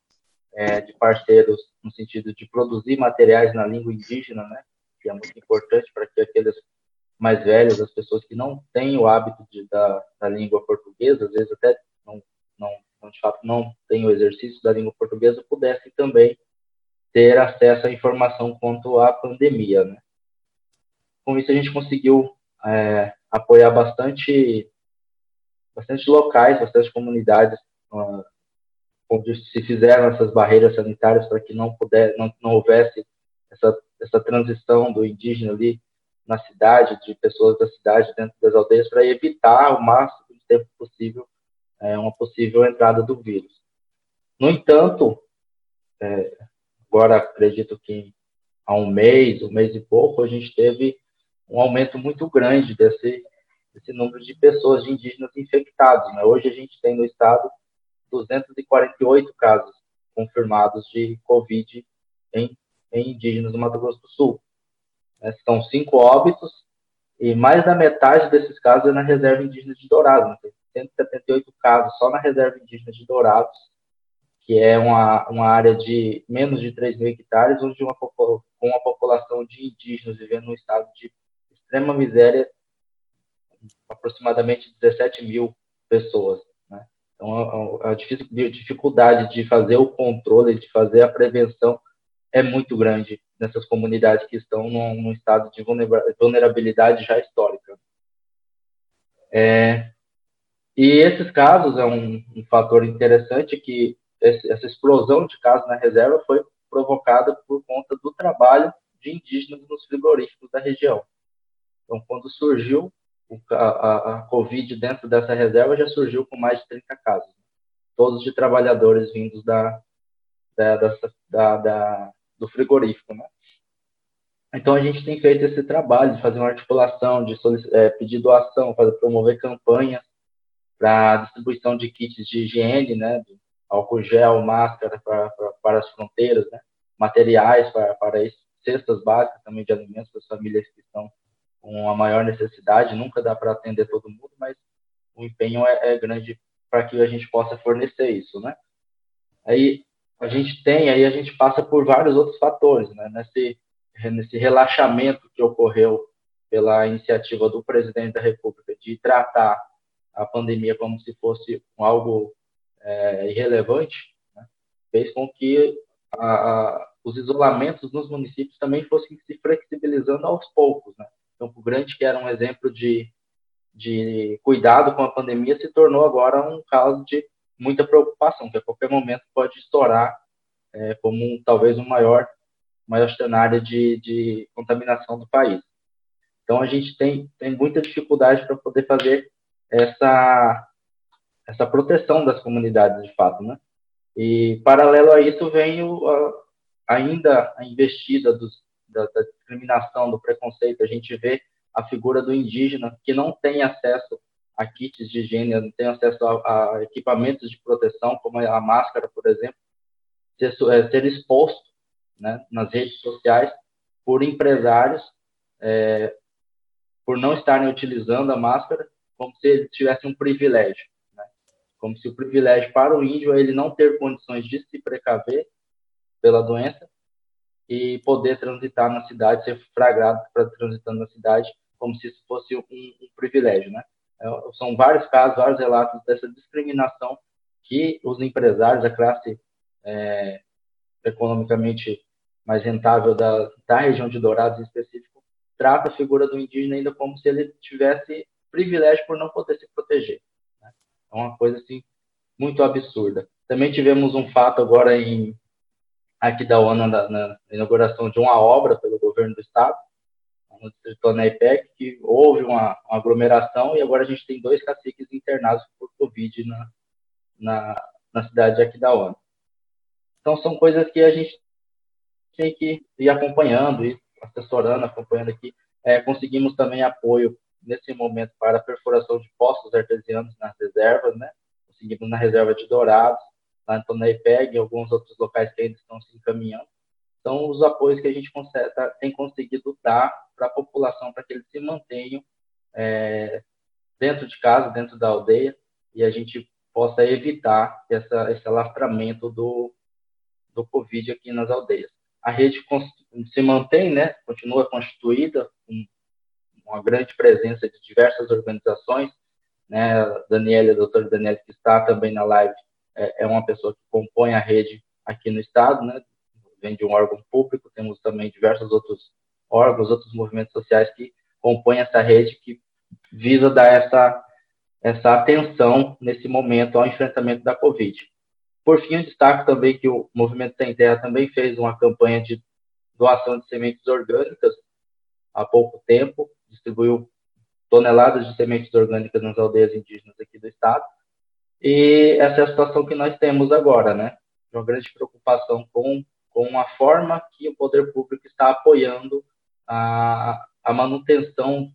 é, de parceiros no sentido de produzir materiais na língua indígena, né, que é muito importante para que aqueles mais velhos, as pessoas que não têm o hábito de, da, da língua portuguesa, às vezes até não, não, não, de fato não têm o exercício da língua portuguesa, pudessem também ter acesso à informação quanto à pandemia, né. Com isso a gente conseguiu é, apoiar bastante, bastante locais, bastante comunidades uh, onde se fizeram essas barreiras sanitárias para que não puder, não, não houvesse essa, essa transição do indígena ali na cidade, de pessoas da cidade dentro das aldeias, para evitar o máximo de tempo possível é, uma possível entrada do vírus. No entanto, é, agora acredito que há um mês, um mês e pouco, a gente teve um aumento muito grande desse, desse número de pessoas, de indígenas infectados. Né? Hoje a gente tem no estado 248 casos confirmados de Covid em, em indígenas do Mato Grosso do Sul. É, são cinco óbitos e mais da metade desses casos é na reserva indígena de Dourados. Né? Tem 178 casos só na reserva indígena de Dourados, que é uma, uma área de menos de 3 mil hectares, onde uma, com uma população de indígenas vivendo num estado de extrema miséria, aproximadamente 17 mil pessoas. Então, a, a dificuldade de fazer o controle, de fazer a prevenção é muito grande nessas comunidades que estão num, num estado de vulnerabilidade já histórica. É, e esses casos é um, um fator interessante que esse, essa explosão de casos na reserva foi provocada por conta do trabalho de indígenas nos frigoríficos da região. Então, quando surgiu a, a, a, Covid dentro dessa reserva já surgiu com mais de 30 casos. Todos de trabalhadores vindos da, da, da, da do frigorífico. Né? Então, a gente tem feito esse trabalho de fazer uma articulação, de é, pedir doação, fazer, promover campanhas para distribuição de kits de higiene, né, de álcool gel, máscara para, as fronteiras, né, materiais para, para cestas básicas também de alimentos para as famílias que estão com a maior necessidade, nunca dá para atender todo mundo, mas o empenho é, é grande para que a gente possa fornecer isso, né? Aí a gente tem, aí a gente passa por vários outros fatores, né? Nesse, nesse relaxamento que ocorreu pela iniciativa do presidente da República de tratar a pandemia como se fosse algo é, irrelevante, né? fez com que a, a, os isolamentos nos municípios também fossem se flexibilizando aos poucos. Né? Campo Grande, que era um exemplo de, de cuidado com a pandemia, se tornou agora um caso de muita preocupação, que a qualquer momento pode estourar é, como um, talvez o um maior, maior cenário de, de contaminação do país. Então a gente tem, tem muita dificuldade para poder fazer essa, essa proteção das comunidades de fato, né? E paralelo a isso vem o, a, ainda a investida dos, da, da, discriminação, do preconceito. A gente vê a figura do indígena que não tem acesso a kits de higiene, não tem acesso a, a equipamentos de proteção, como a máscara, por exemplo, ser, é, ser exposto né, nas redes sociais por empresários é, por não estarem utilizando a máscara como se ele tivesse um privilégio, né? como se o privilégio para o índio é ele não ter condições de se precaver pela doença e poder transitar na cidade, ser flagrado para transitando na cidade, como se isso fosse um, um privilégio, né? É, são vários casos, vários relatos dessa discriminação que os empresários, a classe é, economicamente mais rentável da, da região de Dourados em específico, trata a figura do indígena ainda como se ele tivesse privilégio por não poder se proteger. Né? É uma coisa assim muito absurda. Também tivemos um fato agora em aqui da ONU na, na inauguração de uma obra pelo governo do estado, no distrito Anaipec, que houve uma, uma, aglomeração e agora a gente tem dois caciques internados por Covid na, na, na cidade da ONU. Então são coisas que a gente tem que ir acompanhando, ir assessorando, acompanhando aqui. É, conseguimos também apoio nesse momento para a perfuração de poços artesianos nas reservas, né? Conseguimos na reserva de Dourados, lá em Tonaipeg e alguns outros locais que ainda estão se encaminhando. São os apoios que a gente consegue, tá, tem conseguido dar para a população, para que eles se mantenham é, dentro de casa, dentro da aldeia, e a gente possa evitar essa, esse alastramento do, do Covid aqui nas aldeias. A rede se mantém, né, continua constituída, com uma grande presença de diversas organizações, né, a Daniela, a doutora Daniela, que está também na live, é, é uma pessoa que compõe a rede aqui no estado, né, vem de um órgão público, temos também diversos outros órgãos, outros movimentos sociais que compõem essa rede que visa dar essa, essa atenção nesse momento ao enfrentamento da Covid. Por fim, eu destaco também que o Movimento Sem Terra também fez uma campanha de doação de sementes orgânicas há pouco tempo, distribuiu toneladas de sementes orgânicas nas aldeias indígenas aqui do estado. E essa é a situação que nós temos agora, né? Uma grande preocupação com, com a forma que o poder público está apoiando a, a manutenção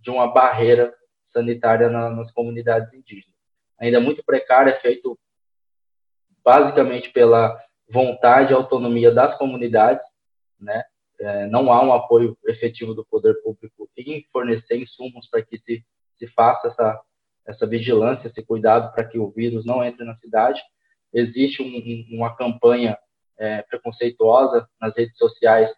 de uma barreira sanitária na, nas comunidades indígenas. Ainda muito precária, é feito basicamente pela vontade e autonomia das comunidades, né? é, não há um apoio efetivo do poder público em fornecer insumos para que se, se faça essa, essa vigilância, esse cuidado para que o vírus não entre na cidade. Existe um, uma campanha é, preconceituosa nas redes sociais,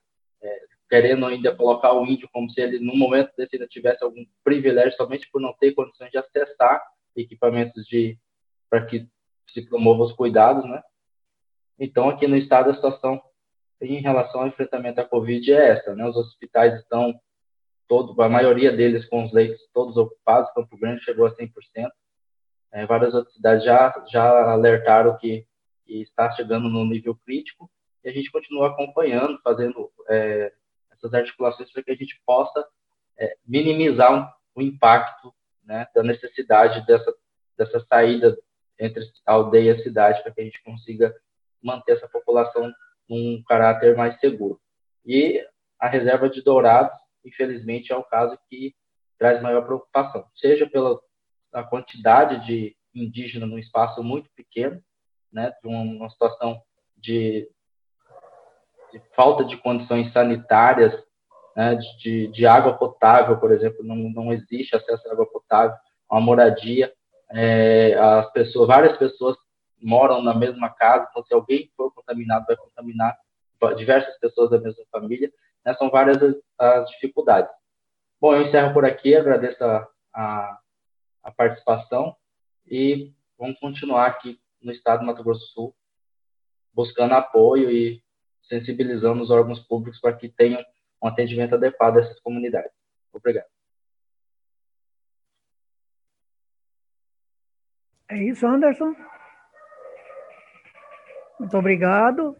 é, querendo ainda colocar o índio como se ele, no momento desse, ainda tivesse algum privilégio somente por não ter condições de acessar equipamentos de para que se promovam os cuidados, né? Então, aqui no estado, a situação em relação ao enfrentamento à Covid é essa, né? Os hospitais estão todo, a maioria deles com os leitos todos ocupados, Campo Grande chegou a 100%. É, várias outras cidades já já alertaram que, que, está chegando no nível crítico e a gente continua acompanhando, fazendo é, essas articulações para que a gente possa é, minimizar o impacto né, da necessidade dessa dessa saída entre aldeia e cidade para que a gente consiga manter essa população um caráter mais seguro. E a reserva de Dourados, infelizmente, é o caso que traz maior preocupação, seja pela a quantidade de indígena num espaço muito pequeno, né, de uma situação de, de falta de condições sanitárias né, de, de, água potável, por exemplo, não, não existe acesso à água potável, uma moradia, é, as pessoas, várias pessoas moram na mesma casa, então se alguém for contaminado, vai contaminar diversas pessoas da mesma família, né, são várias as, as, dificuldades. Bom, eu encerro por aqui, agradeço a, a, a participação e vamos continuar aqui no estado do Mato Grosso do Sul, buscando apoio e sensibilizando os órgãos públicos para que tenham um atendimento adequado a essas comunidades. Obrigado. É isso, Anderson. Muito obrigado.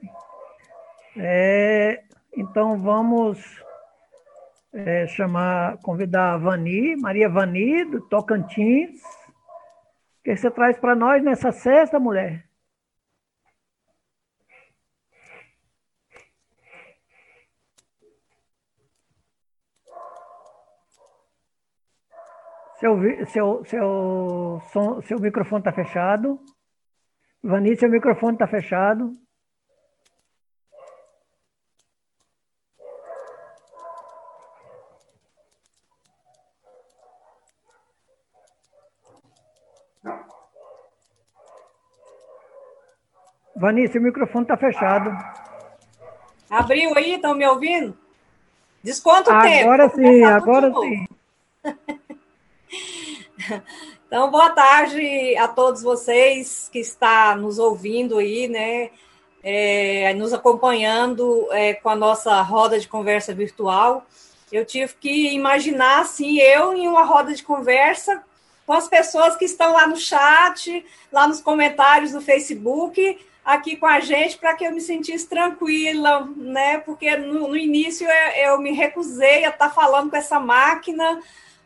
É, então vamos é, chamar, convidar a Vani, Maria Vani, do Tocantins. O que você traz para nós nessa sexta, mulher? Seu, seu, seu, som, seu microfone está fechado. Vani, seu microfone está fechado. Vani, seu microfone está fechado. Abriu aí, estão me ouvindo? Desconta o agora tempo. Agora sim, agora sim. Então, boa tarde a todos vocês que estão nos ouvindo aí, né? É, nos acompanhando é, com a nossa roda de conversa virtual. Eu tive que imaginar, assim, eu em uma roda de conversa com as pessoas que estão lá no chat, lá nos comentários do Facebook, aqui com a gente, para que eu me sentisse tranquila, né? Porque no, no início eu, eu me recusei a estar tá falando com essa máquina,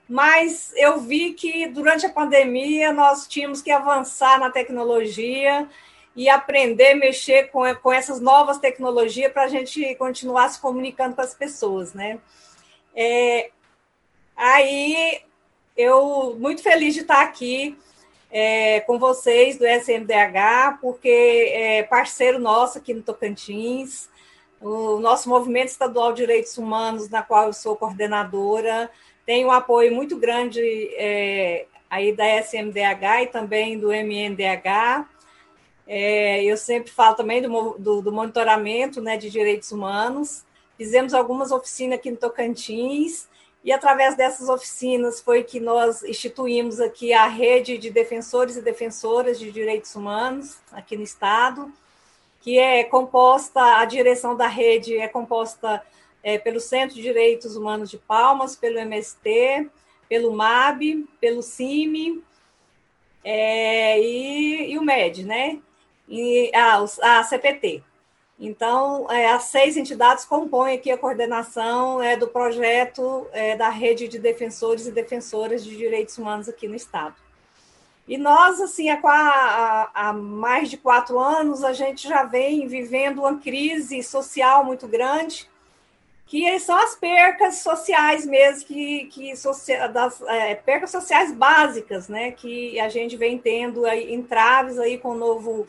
mas eu vi que durante a pandemia nós tínhamos que avançar na tecnologia e aprender a mexer com, com essas novas tecnologias para a gente continuar se comunicando com as pessoas, né? É, aí eu muito feliz de estar aqui é, com vocês do SMDH, porque é parceiro nosso aqui no Tocantins, o nosso movimento estadual de direitos humanos, na qual eu sou coordenadora, tem um apoio muito grande é, aí da SMDH e também do MNDH. É, eu sempre falo também do, do, do, monitoramento né, de direitos humanos. Fizemos algumas oficinas aqui no Tocantins, e através dessas oficinas foi que nós instituímos aqui a rede de defensores e defensoras de direitos humanos aqui no estado, que é composta, a direção da rede é composta é, pelo Centro de Direitos Humanos de Palmas, pelo MST, pelo MAB, pelo CIMI é, e, e, o MED, né? E ah, a CPT. Então, é, as seis entidades compõem aqui a coordenação é, do projeto é, da rede de defensores e defensoras de direitos humanos aqui no Estado. E nós, assim, há, há, mais de quatro anos, a gente já vem vivendo uma crise social muito grande, que são as percas sociais mesmo, que, que das é, percas sociais básicas, né, que a gente vem tendo aí, entraves aí com novo,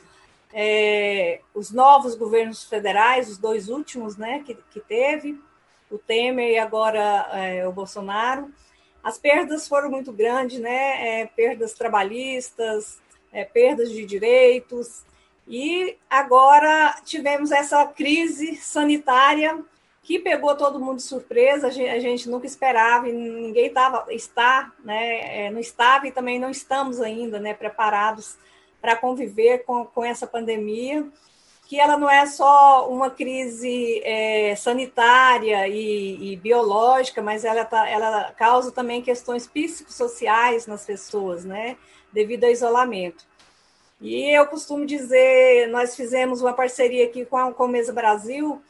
é, os novos governos federais, os dois últimos, né, que, que teve, o Temer e agora é, o Bolsonaro. As perdas foram muito grandes, né, é, perdas trabalhistas, é, perdas de direitos, e agora tivemos essa crise sanitária que pegou todo mundo de surpresa, a gente, a gente nunca esperava, ninguém tava, está, né, é, não estava e também não estamos ainda né, preparados para conviver com, com essa pandemia, que ela não é só uma crise é, sanitária e, e, biológica, mas ela, tá, ela causa também questões psicossociais nas pessoas, né, devido ao isolamento. E eu costumo dizer, nós fizemos uma parceria aqui com a Comesa Brasil,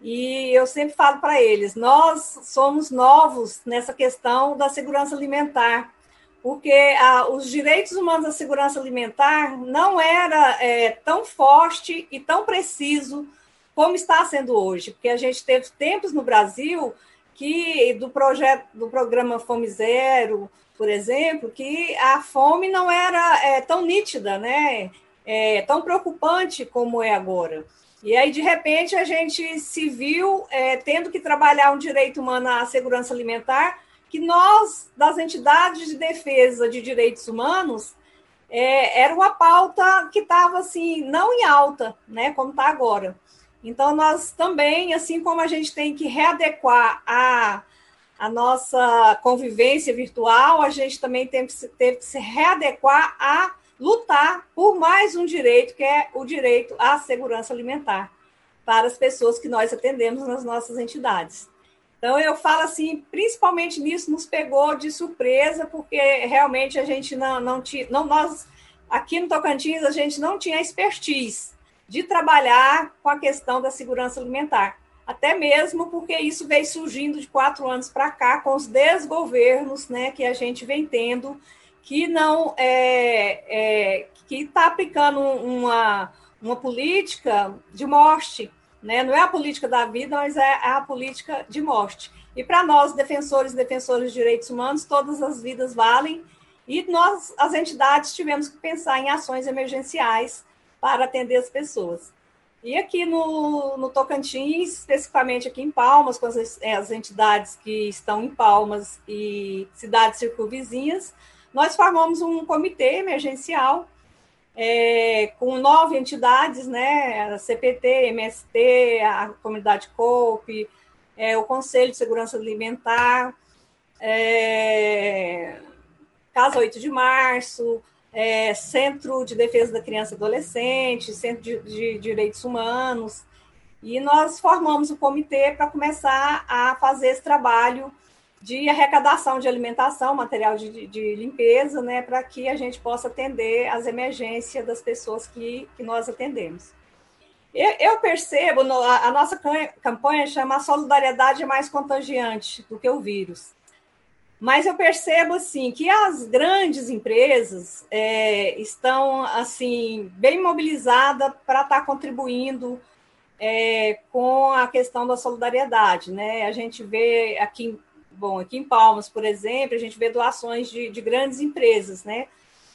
e eu sempre falo para eles: nós somos novos nessa questão da segurança alimentar, porque ah, os direitos humanos da segurança alimentar não era é, tão forte e tão preciso como está sendo hoje, porque a gente teve tempos no Brasil que do projeto do programa Fome Zero, por exemplo, que a fome não era é, tão nítida, né? É, tão preocupante como é agora. E aí, de repente, a gente se viu é, tendo que trabalhar um direito humano à segurança alimentar, que nós, das entidades de defesa de direitos humanos, é, era uma pauta que estava assim, não em alta, né, como está agora. Então, nós também, assim como a gente tem que readequar a, a nossa convivência virtual, a gente também tem, teve que se readequar a lutar por mais um direito, que é o direito à segurança alimentar para as pessoas que nós atendemos nas nossas entidades. Então, eu falo assim, principalmente nisso nos pegou de surpresa, porque realmente a gente não, não tinha, não, nós, aqui no Tocantins, a gente não tinha expertise de trabalhar com a questão da segurança alimentar. Até mesmo porque isso veio surgindo de quatro anos para cá, com os desgovernos né, que a gente vem tendo que não é, é que está aplicando uma, uma política de morte, né? Não é a política da vida, mas é a política de morte. E para nós, defensores e defensores de direitos humanos, todas as vidas valem. E nós, as entidades, tivemos que pensar em ações emergenciais para atender as pessoas. E aqui no, no Tocantins, especificamente aqui em Palmas, com as, as entidades que estão em Palmas e cidades circunvizinhas, nós formamos um comitê emergencial é, com nove entidades, né? A CPT, MST, a Comunidade COPE, é, o Conselho de Segurança Alimentar, é, Casa 8 de Março, é, Centro de Defesa da Criança e Adolescente, Centro de, de Direitos Humanos, e nós formamos o comitê para começar a fazer esse trabalho de arrecadação de alimentação, material de, de limpeza, né, para que a gente possa atender as emergências das pessoas que, que nós atendemos. Eu, eu percebo, no, a, a, nossa campanha chama Solidariedade mais contagiante do que o vírus. Mas eu percebo assim que as grandes empresas é, estão assim bem mobilizadas para estar tá contribuindo é, com a questão da solidariedade, né? A gente vê aqui Bom, aqui em Palmas, por exemplo, a gente vê doações de, de grandes empresas, né?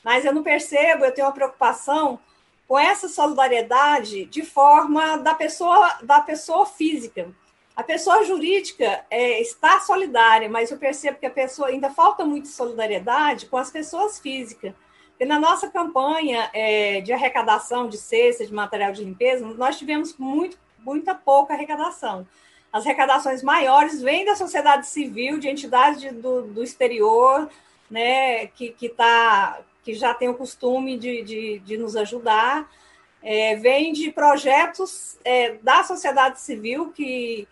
Mas eu não percebo, eu tenho uma preocupação com essa solidariedade de forma da pessoa, da pessoa física. A pessoa jurídica é, está solidária, mas eu percebo que a pessoa ainda falta muito solidariedade com as pessoas físicas. E na nossa campanha é, de arrecadação de cesta, de material de limpeza, nós tivemos muito, muita pouca arrecadação as arrecadações maiores vêm da sociedade civil, de entidades do, do exterior, né, que, que, tá, que já tem o costume de, de, de nos ajudar, é, vem de projetos é, da sociedade civil que,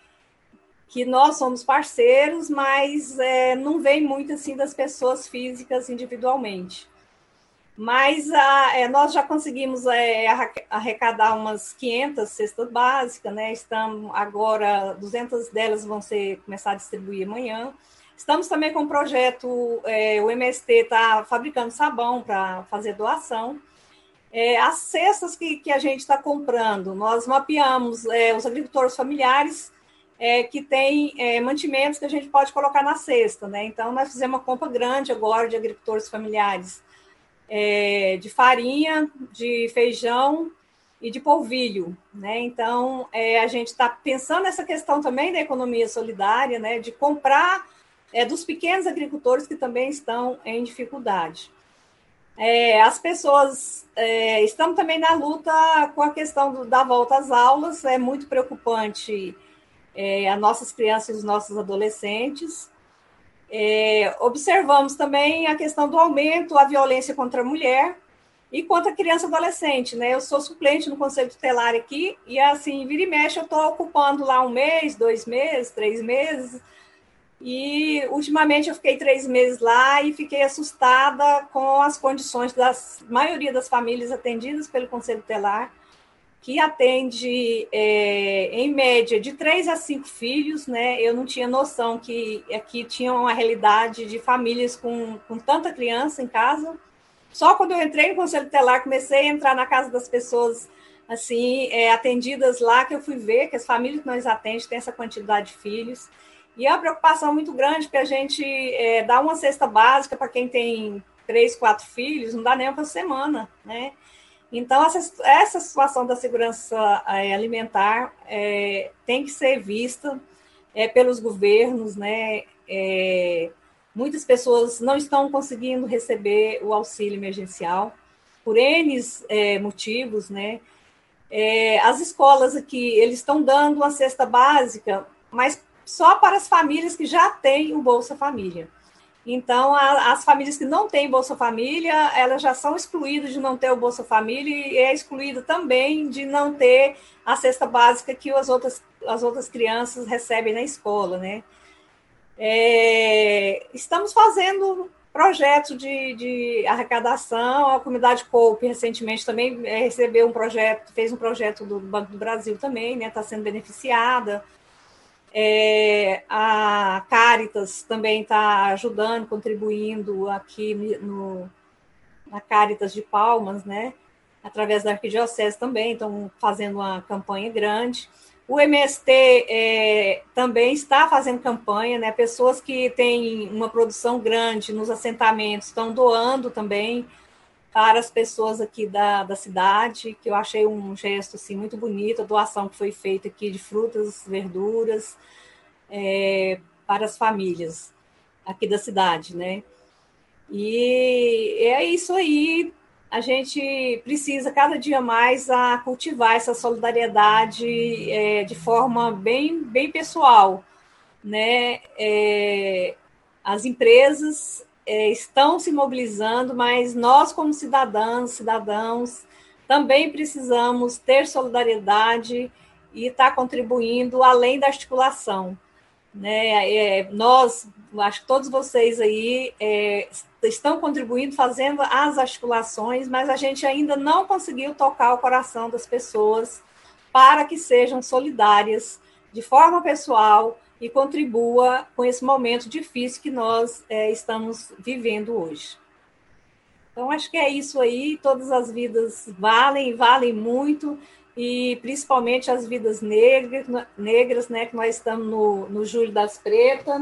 que nós somos parceiros, mas é, não vem muito assim das pessoas físicas individualmente. Mas a, é, nós já conseguimos é, arrecadar umas 500 cestas básicas, né? Estamos agora, 200 delas vão ser começar a distribuir amanhã. Estamos também com um projeto, é, o MST está fabricando sabão para fazer doação. É, as cestas que, que a gente está comprando, nós mapeamos é, os agricultores familiares é, que têm é, mantimentos que a gente pode colocar na cesta, né? Então, nós fizemos uma compra grande agora de agricultores familiares é, de farinha, de feijão e de polvilho, né? Então, é, a gente está pensando nessa questão também da economia solidária, né? De comprar é, dos pequenos agricultores que também estão em dificuldade. É, as pessoas é, estão também na luta com a questão do, da volta às aulas, é muito preocupante é, as nossas crianças e os nossos adolescentes. É, observamos também a questão do aumento da violência contra a mulher e contra a criança e adolescente, né? Eu sou suplente no Conselho Tutelar aqui e, assim, vira e mexe, eu estou ocupando lá um mês, dois meses, três meses, e ultimamente eu fiquei três meses lá e fiquei assustada com as condições da maioria das famílias atendidas pelo Conselho Tutelar, que atende, é, em média, de três a cinco filhos, né? Eu não tinha noção que aqui tinha uma realidade de famílias com, com tanta criança em casa. Só quando eu entrei no Conselho Telar, comecei a entrar na casa das pessoas assim, é, atendidas lá, que eu fui ver que as famílias que nós atendemos têm essa quantidade de filhos. E é uma preocupação muito grande, porque a gente é, dá uma cesta básica para quem tem três, quatro filhos, não dá nem para semana, né? Então, essa, essa situação da segurança é, alimentar é, tem que ser vista é, pelos governos, né? É, muitas pessoas não estão conseguindo receber o auxílio emergencial por N motivos, né? As escolas aqui, eles estão dando uma cesta básica, mas só para as famílias que já têm o Bolsa Família. Então, a, as famílias que não têm Bolsa Família, elas já são excluídas de não ter o Bolsa Família e é excluída também de não ter a cesta básica que as outras, as outras crianças recebem na escola, né? É, estamos fazendo projetos de, de, arrecadação, a comunidade Cope recentemente também é, recebeu um projeto, fez um projeto do Banco do Brasil também, né? Está sendo beneficiada. É, a Caritas também está ajudando, contribuindo aqui no, na Caritas de Palmas, né? Através da Arquidiocese também, estão fazendo uma campanha grande. O MST é, também está fazendo campanha, né? Pessoas que têm uma produção grande nos assentamentos estão doando também para as pessoas aqui da, da cidade, que eu achei um gesto assim, muito bonito, a doação que foi feita aqui de frutas, verduras, é, para as famílias aqui da cidade, né? E é isso aí, a gente precisa cada dia mais a cultivar essa solidariedade é, de forma bem, bem pessoal, né? É, as empresas é, estão se mobilizando, mas nós, como cidadãs, cidadãos, também precisamos ter solidariedade e estar tá contribuindo além da articulação. Né? É, nós, acho que todos vocês aí é, estão contribuindo, fazendo as articulações, mas a gente ainda não conseguiu tocar o coração das pessoas para que sejam solidárias de forma pessoal, e contribua com esse momento difícil que nós é, estamos vivendo hoje. Então, acho que é isso aí. Todas as vidas valem, valem muito, e principalmente as vidas negras, negras né, que nós estamos no, no Júlio das Pretas.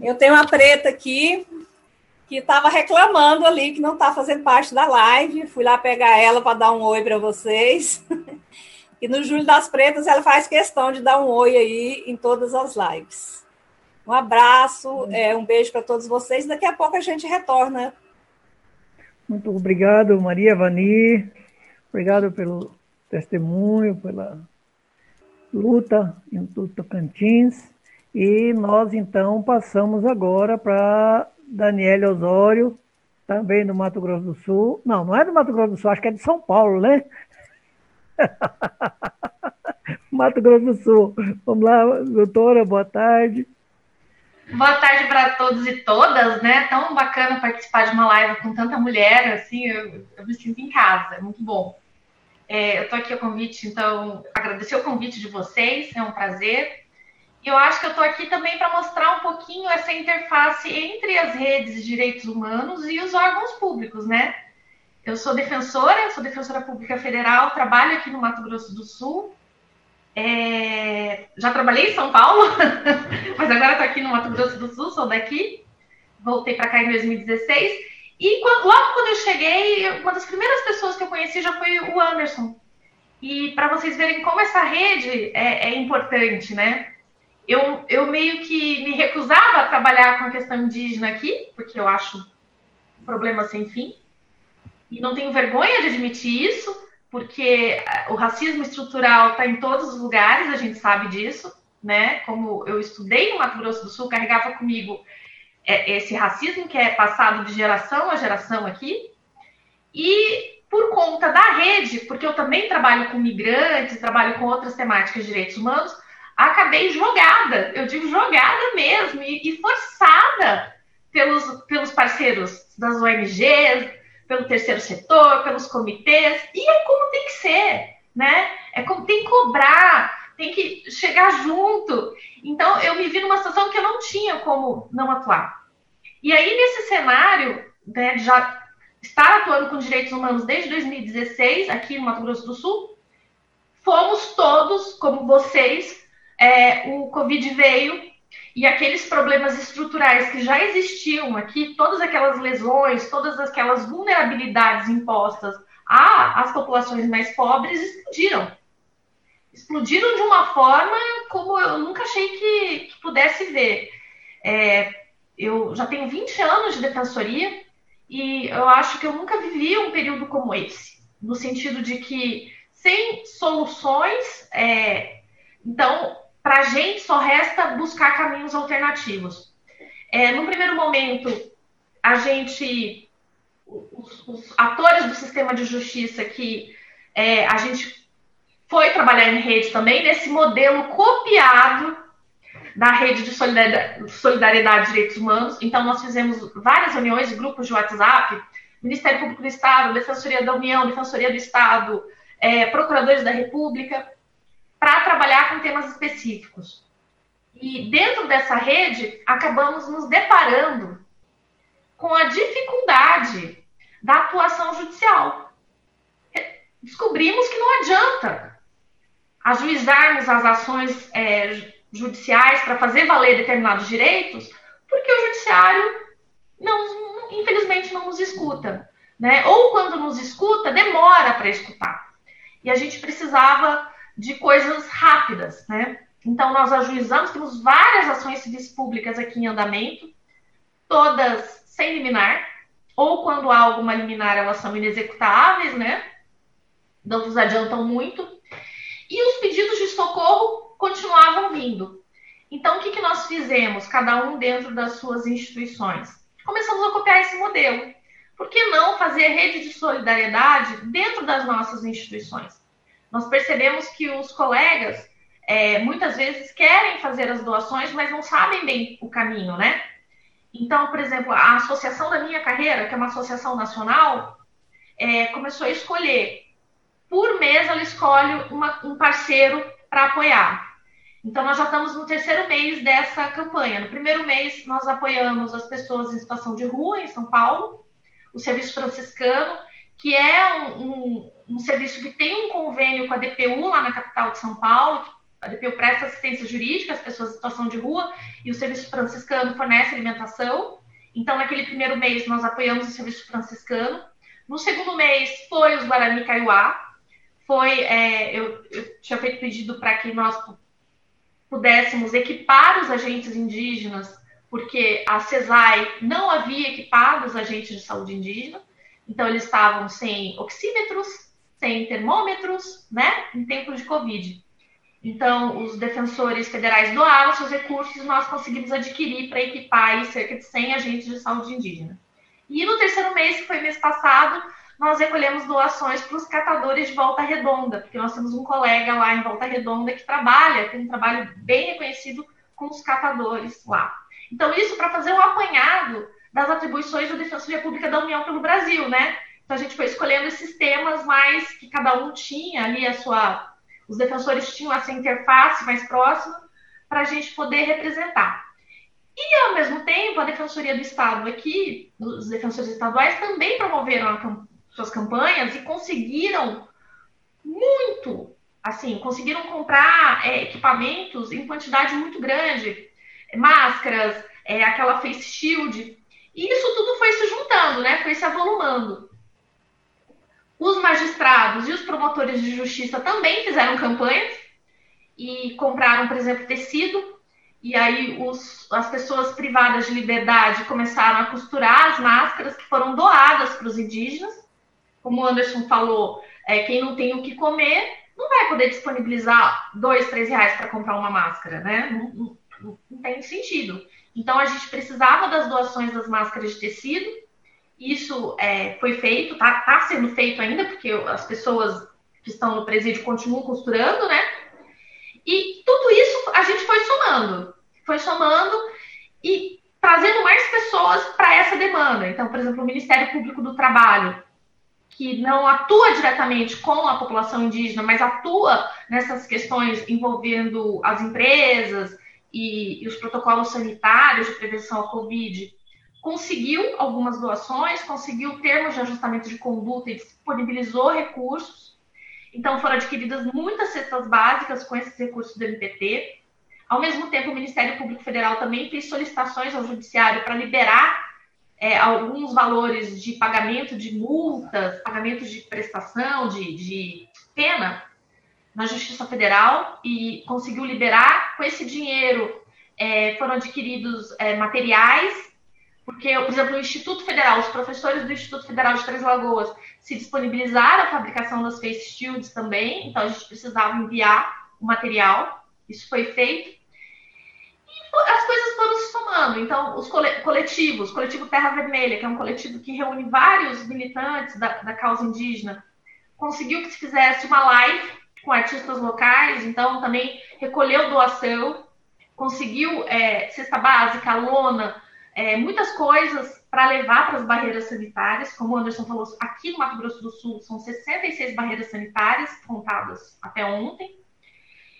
Eu tenho uma preta aqui que estava reclamando ali que não está fazendo parte da live. Fui lá pegar ela para dar um oi para vocês. E no Júlio das Pretas ela faz questão de dar um oi aí em todas as lives. Um abraço, é, um beijo para todos vocês. Daqui a pouco a gente retorna. Muito obrigado, Maria Vani. Obrigado pelo testemunho, pela luta em Tocantins. E nós, então, passamos agora para Daniele Osório, também do Mato Grosso do Sul. Não, não é do Mato Grosso do Sul, acho que é de São Paulo, né? Mato Grosso do Sul. Vamos lá, doutora, boa tarde. Boa tarde para todos e todas, né? Tão bacana participar de uma live com tanta mulher, assim, eu, eu me sinto em casa, é muito bom. É, eu estou aqui a convite, então, agradecer o convite de vocês, é um prazer. E eu acho que eu estou aqui também para mostrar um pouquinho essa interface entre as redes de direitos humanos e os órgãos públicos, né? Eu sou defensora, sou defensora pública federal, trabalho aqui no Mato Grosso do Sul. É... Já trabalhei em São Paulo, mas agora estou aqui no Mato Grosso do Sul, sou daqui. Voltei para cá em 2016. E quando, logo quando eu cheguei, uma das primeiras pessoas que eu conheci já foi o Anderson. E para vocês verem como essa rede é, é importante, né? Eu, eu meio que me recusava a trabalhar com a questão indígena aqui, porque eu acho um problema sem fim e não tenho vergonha de admitir isso, porque o racismo estrutural está em todos os lugares, a gente sabe disso, né? Como eu estudei no Mato Grosso do Sul, carregava comigo é, esse racismo que é passado de geração a geração aqui, e por conta da rede, porque eu também trabalho com migrantes, trabalho com outras temáticas de direitos humanos, acabei jogada, eu digo jogada mesmo, e, e forçada pelos, pelos parceiros das ONGs, pelo terceiro setor, pelos comitês, e é como tem que ser, né? É como tem que cobrar, tem que chegar junto. Então, eu me vi numa situação que eu não tinha como não atuar. E aí, nesse cenário, né, já estar atuando com direitos humanos desde 2016, aqui no Mato Grosso do Sul, fomos todos, como vocês, é, o Covid veio e aqueles problemas estruturais que já existiam aqui, todas aquelas lesões, todas aquelas vulnerabilidades impostas às populações mais pobres explodiram. Explodiram de uma forma como eu nunca achei que, que pudesse ver. É, eu já tenho 20 anos de defensoria e eu acho que eu nunca vivi um período como esse, no sentido de que sem soluções, é, então para a gente só resta buscar caminhos alternativos. É, no primeiro momento, a gente, os, os, atores do sistema de justiça que é, a gente foi trabalhar em rede também, nesse modelo copiado da rede de solidariedade, solidariedade e direitos humanos. Então, nós fizemos várias reuniões, grupos de WhatsApp, Ministério Público do Estado, Defensoria da União, Defensoria do Estado, é, Procuradores da República, para trabalhar com temas específicos. E dentro dessa rede, acabamos nos deparando com a dificuldade da atuação judicial. Descobrimos que não adianta ajuizarmos as ações é, judiciais para fazer valer determinados direitos, porque o judiciário, não, infelizmente, não nos escuta. Né? Ou quando nos escuta, demora para escutar. E a gente precisava de coisas rápidas, né? Então, nós ajuizamos, temos várias ações civis públicas aqui em andamento, todas sem liminar, ou quando há alguma liminar, elas são inexecutáveis, né? Não nos adiantam muito. E os pedidos de socorro continuavam vindo. Então, o que, que nós fizemos, cada um dentro das suas instituições? Começamos a copiar esse modelo. Por que não fazer rede de solidariedade dentro das nossas instituições? Nós percebemos que os colegas é, muitas vezes querem fazer as doações, mas não sabem bem o caminho, né? Então, por exemplo, a associação da minha carreira, que é uma associação nacional, é, começou a escolher. Por mês, ela escolhe uma, um parceiro para apoiar. Então, nós já estamos no terceiro mês dessa campanha. No primeiro mês, nós apoiamos as pessoas em situação de rua, em São Paulo, o Serviço Franciscano, que é um, um, um, serviço que tem um convênio com a DPU lá na capital de São Paulo. A DPU presta assistência jurídica às pessoas em situação de rua e o Serviço Franciscano fornece alimentação. Então, naquele primeiro mês, nós apoiamos o Serviço Franciscano. No segundo mês, foi os Guarani Kaiowá. Foi, é, eu, eu tinha feito pedido para que nós pudéssemos equipar os agentes indígenas, porque a CESAI não havia equipado os agentes de saúde indígena. Então, eles estavam sem oxímetros, sem termômetros, né, em tempo de Covid. Então, os defensores federais doaram seus recursos e nós conseguimos adquirir para equipar cerca de 100 agentes de saúde indígena. E no terceiro mês, que foi mês passado, nós recolhemos doações para os catadores de Volta Redonda, porque nós temos um colega lá em Volta Redonda que trabalha, tem um trabalho bem reconhecido com os catadores lá. Então, isso para fazer um apanhado das atribuições da Defensoria Pública da União pelo Brasil, né? Então a gente foi escolhendo esses temas mais que cada um tinha ali a sua, os defensores tinham essa interface mais próxima para a gente poder representar. E ao mesmo tempo a Defensoria do Estado aqui, os defensores estaduais também promoveram suas campanhas e conseguiram muito, assim, conseguiram comprar é, equipamentos em quantidade muito grande, máscaras, é, aquela face shield e isso tudo foi se juntando, né? Foi se avolumando. Os magistrados e os promotores de justiça também fizeram campanhas e compraram, por exemplo, tecido. E aí os, as pessoas privadas de liberdade começaram a costurar as máscaras que foram doadas para os indígenas. Como o Anderson falou, é, quem não tem o que comer não vai poder disponibilizar dois, três reais para comprar uma máscara, né? Não, não, não tem sentido. Então, a gente precisava das doações das máscaras de tecido. Isso é, foi feito, está tá sendo feito ainda, porque as pessoas que estão no presídio continuam costurando, né? E tudo isso a gente foi somando, foi somando e trazendo mais pessoas para essa demanda. Então, por exemplo, o Ministério Público do Trabalho, que não atua diretamente com a população indígena, mas atua nessas questões envolvendo as empresas, e, e os protocolos sanitários de prevenção à Covid, conseguiu algumas doações, conseguiu termos de ajustamento de conduta e disponibilizou recursos. Então, foram adquiridas muitas cestas básicas com esses recursos do MPT. Ao mesmo tempo, o Ministério Público Federal também fez solicitações ao Judiciário para liberar é, alguns valores de pagamento de multas, pagamento de prestação, de, de pena na Justiça Federal e conseguiu liberar. Com esse dinheiro é, foram adquiridos é, materiais, porque, por exemplo, o Instituto Federal, os professores do Instituto Federal de Três Lagoas se disponibilizaram a fabricação das face shields também, então a gente precisava enviar o material, isso foi feito as coisas foram se somando. Então, os coletivos, o coletivo Terra Vermelha, que é um coletivo que reúne vários militantes da, da causa indígena, conseguiu que se fizesse uma live com artistas locais, então também recolheu doação, conseguiu é, cesta básica, lona, é, muitas coisas para levar para as barreiras sanitárias. Como o Anderson falou, aqui no Mato Grosso do Sul são 66 barreiras sanitárias contadas até ontem.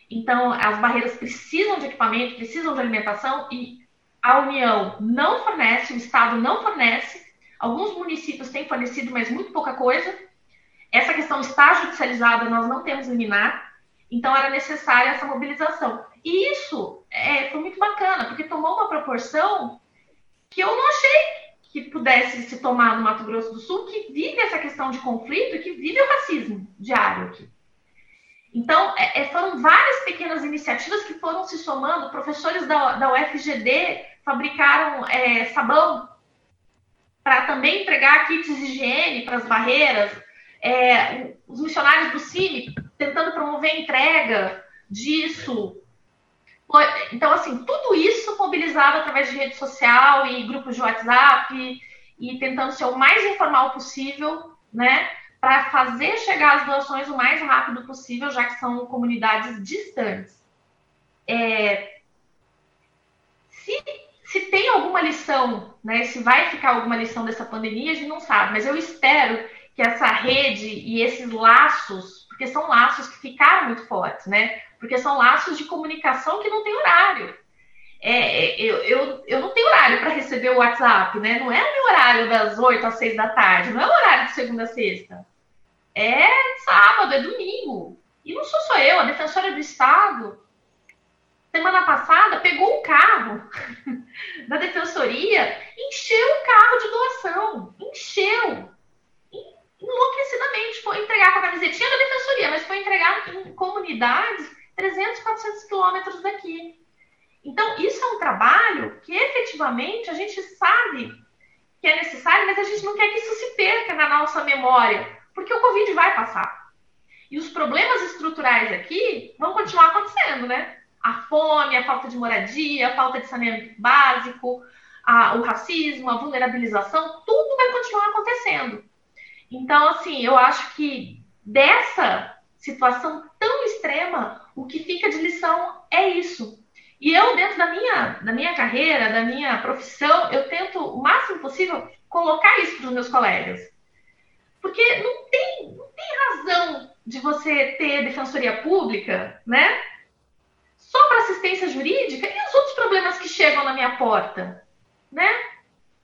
Então, as barreiras precisam de equipamento, precisam de alimentação e a União não fornece, o Estado não fornece. Alguns municípios têm fornecido, mas muito pouca coisa. Essa questão está judicializada, nós não temos liminar, então era necessária essa mobilização. E isso é, foi muito bacana, porque tomou uma proporção que eu não achei que pudesse se tomar no Mato Grosso do Sul, que vive essa questão de conflito e que vive o racismo diário aqui. Então, é, é, foram várias pequenas iniciativas que foram se somando. Professores da, da UFGD fabricaram é, sabão para também entregar kits de higiene para as barreiras. É, os missionários do CIMI tentando promover a entrega disso. Então, assim, tudo isso mobilizado através de rede social e grupos de WhatsApp e tentando ser o mais informal possível, né? para fazer chegar as doações o mais rápido possível, já que são comunidades distantes. É, se, se tem alguma lição, né, se vai ficar alguma lição dessa pandemia, a gente não sabe, mas eu espero que essa rede e esses laços, porque são laços que ficaram muito fortes, né? Porque são laços de comunicação que não tem horário. É, eu, eu, eu não tenho horário para receber o WhatsApp, né? Não é o meu horário das 8 às 6 da tarde, não é o horário de segunda a sexta. É sábado, é domingo. E não sou só eu, a defensora do Estado, semana passada, pegou o carro da defensoria, encheu o carro de doação. Encheu. Enlouquecidamente. Foi entregar com a camisetinha da defensoria, mas foi entregar em comunidades 300, 400 quilômetros daqui. Então, isso é um trabalho que efetivamente a gente sabe que é necessário, mas a gente não quer que isso se perca na nossa memória porque o Covid vai passar. E os problemas estruturais aqui vão continuar acontecendo, né? A fome, a falta de moradia, a falta de saneamento básico, a, o racismo, a vulnerabilização, tudo vai continuar acontecendo. Então, assim, eu acho que dessa situação tão extrema, o que fica de lição é isso. E eu, dentro da minha, da minha carreira, da minha profissão, eu tento o máximo possível colocar isso para os meus colegas. Porque não tem, não tem razão de você ter defensoria pública, né? Só para assistência jurídica e os outros problemas que chegam na minha porta, né?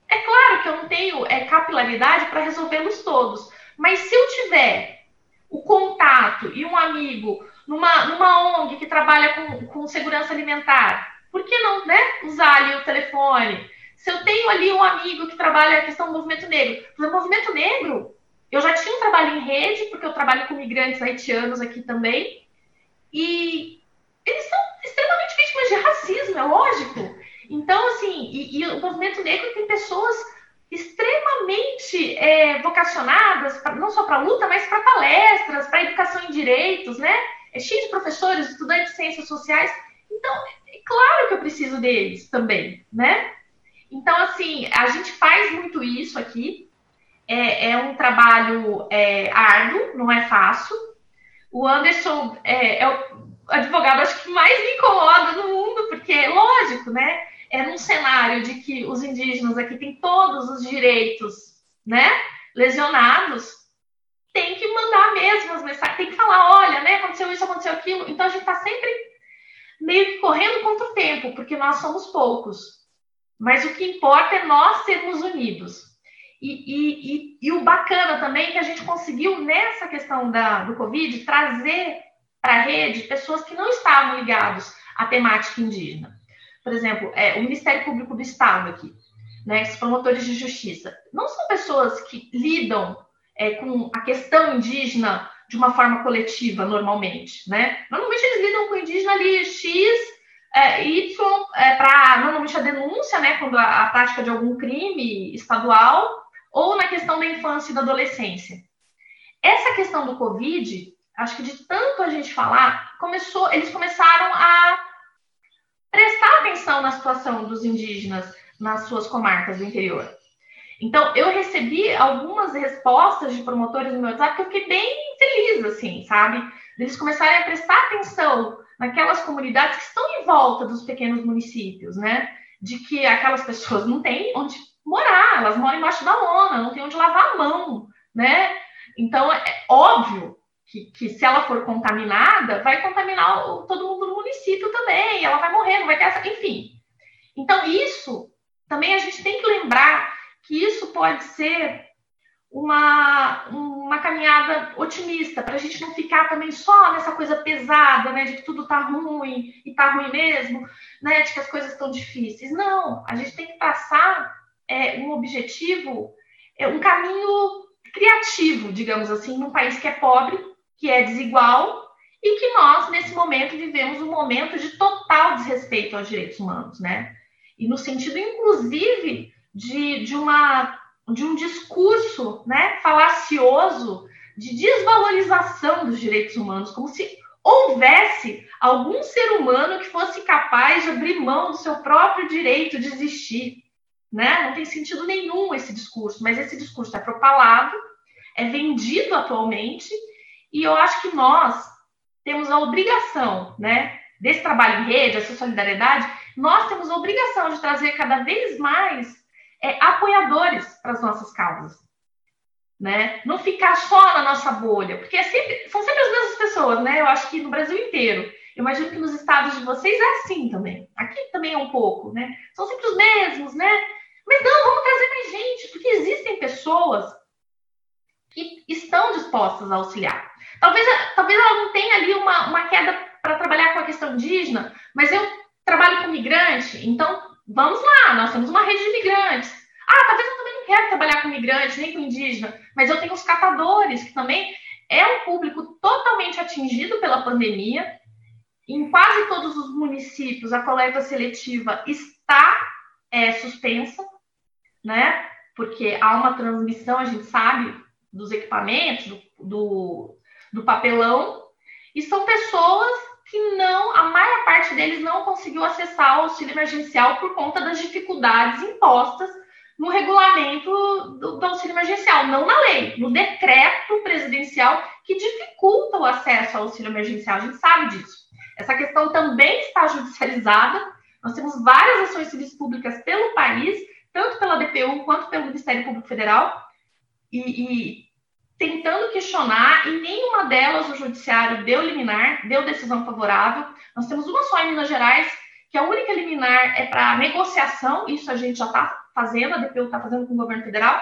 É claro que eu não tenho é, capilaridade para resolvê-los todos, mas se eu tiver o contato e um amigo numa, numa ONG que trabalha com, com segurança alimentar, por que não né, usar ali o telefone? Se eu tenho ali um amigo que trabalha a questão do movimento negro, o movimento negro eu já tinha um trabalho em rede, porque eu trabalho com migrantes haitianos aqui também, e eles são extremamente vítimas de racismo, é lógico. Então, assim, e, e o movimento negro tem pessoas extremamente é, vocacionadas, pra, não só para luta, mas para palestras, para educação em direitos, né? É cheio de professores, estudantes de ciências sociais. Então, é claro que eu preciso deles também, né? Então, assim, a gente faz muito isso aqui, é, é um trabalho é, árduo, não é fácil. O Anderson é, é, o advogado, acho que mais me incomoda no mundo, porque é lógico, né? É num cenário de que os indígenas aqui têm todos os direitos, né? Lesionados, tem que mandar mesmo as mensagens, tem que falar, olha, né? Aconteceu isso, aconteceu aquilo. Então a gente está sempre meio que correndo contra o tempo, porque nós somos poucos. Mas o que importa é nós sermos unidos. E, e, e, e, o bacana também é que a gente conseguiu, nessa questão da, do Covid, trazer para a rede pessoas que não estavam ligados a temática indígena. Por exemplo, é, o Ministério Público do Estado aqui, né, esses promotores de justiça, não são pessoas que lidam é, com a questão indígena de uma forma coletiva, normalmente, né? Normalmente eles lidam com indígena ali X é, Y é, para normalmente a denúncia, né, quando a, a, prática de algum crime estadual, ou na questão da infância e da adolescência. Essa questão do Covid, acho que de tanto a gente falar, começou, eles começaram a prestar atenção na situação dos indígenas nas suas comarcas do interior. Então, eu recebi algumas respostas de promotores no meu WhatsApp que eu fiquei bem feliz, assim, sabe? Eles começarem a prestar atenção naquelas comunidades que estão em volta dos pequenos municípios, né? De que aquelas pessoas não têm onde morar, elas moram embaixo da lona, não têm onde lavar a mão, né? Então, é óbvio que, que se ela for contaminada, vai contaminar todo mundo do município também, ela vai morrer, não vai ter essa. Enfim. Então, isso também a gente tem que lembrar que isso pode ser uma, uma caminhada otimista, para a gente não ficar também só nessa coisa pesada, né, de que tudo está ruim e está ruim mesmo, né, de que as coisas estão difíceis. Não, a gente tem que traçar é, um objetivo, é, um caminho criativo, digamos assim, num país que é pobre, que é desigual e que nós, nesse momento, vivemos um momento de total desrespeito aos direitos humanos, né? E no sentido, inclusive, de, de uma de um discurso né, falacioso de desvalorização dos direitos humanos, como se houvesse algum ser humano que fosse capaz de abrir mão do seu próprio direito de existir. Né? Não tem sentido nenhum esse discurso, mas esse discurso é propalado, é vendido atualmente, e eu acho que nós temos a obrigação, né, desse trabalho em rede, essa solidariedade, nós temos a obrigação de trazer cada vez mais é, apoiadores para as nossas causas. Né? Não ficar só na nossa bolha, porque é sempre, são sempre as mesmas pessoas, né? Eu acho que no Brasil inteiro. Eu imagino que nos estados de vocês é assim também. Aqui também é um pouco, né? São sempre os mesmos, né? Mas não, vamos trazer mais gente, porque existem pessoas que estão dispostas a auxiliar. Talvez, talvez ela não tenha ali uma, uma queda para trabalhar com a questão indígena, mas eu trabalho com migrante, então vamos lá, nós temos uma rede de imigrantes. Ah, talvez eu também não quero trabalhar com imigrantes, nem com indígena, mas eu tenho os catadores, que também é um público totalmente atingido pela pandemia. Em quase todos os municípios, a coleta seletiva está é, suspensa, né? Porque há uma transmissão, a gente sabe, dos equipamentos, do, do, do papelão, e são pessoas que não, a maior parte deles não conseguiu acessar o auxílio emergencial por conta das dificuldades impostas no regulamento do, do, auxílio emergencial, não na lei, no decreto presidencial que dificulta o acesso ao auxílio emergencial. A gente sabe disso. Essa questão também está judicializada. Nós temos várias ações civis públicas pelo país, tanto pela DPU quanto pelo Ministério Público Federal, e, e tentando questionar, e nenhuma delas o judiciário deu liminar, deu decisão favorável. Nós temos uma só em Minas Gerais, que a única liminar é para negociação, isso a gente já está fazendo, a DPU está fazendo com o governo federal,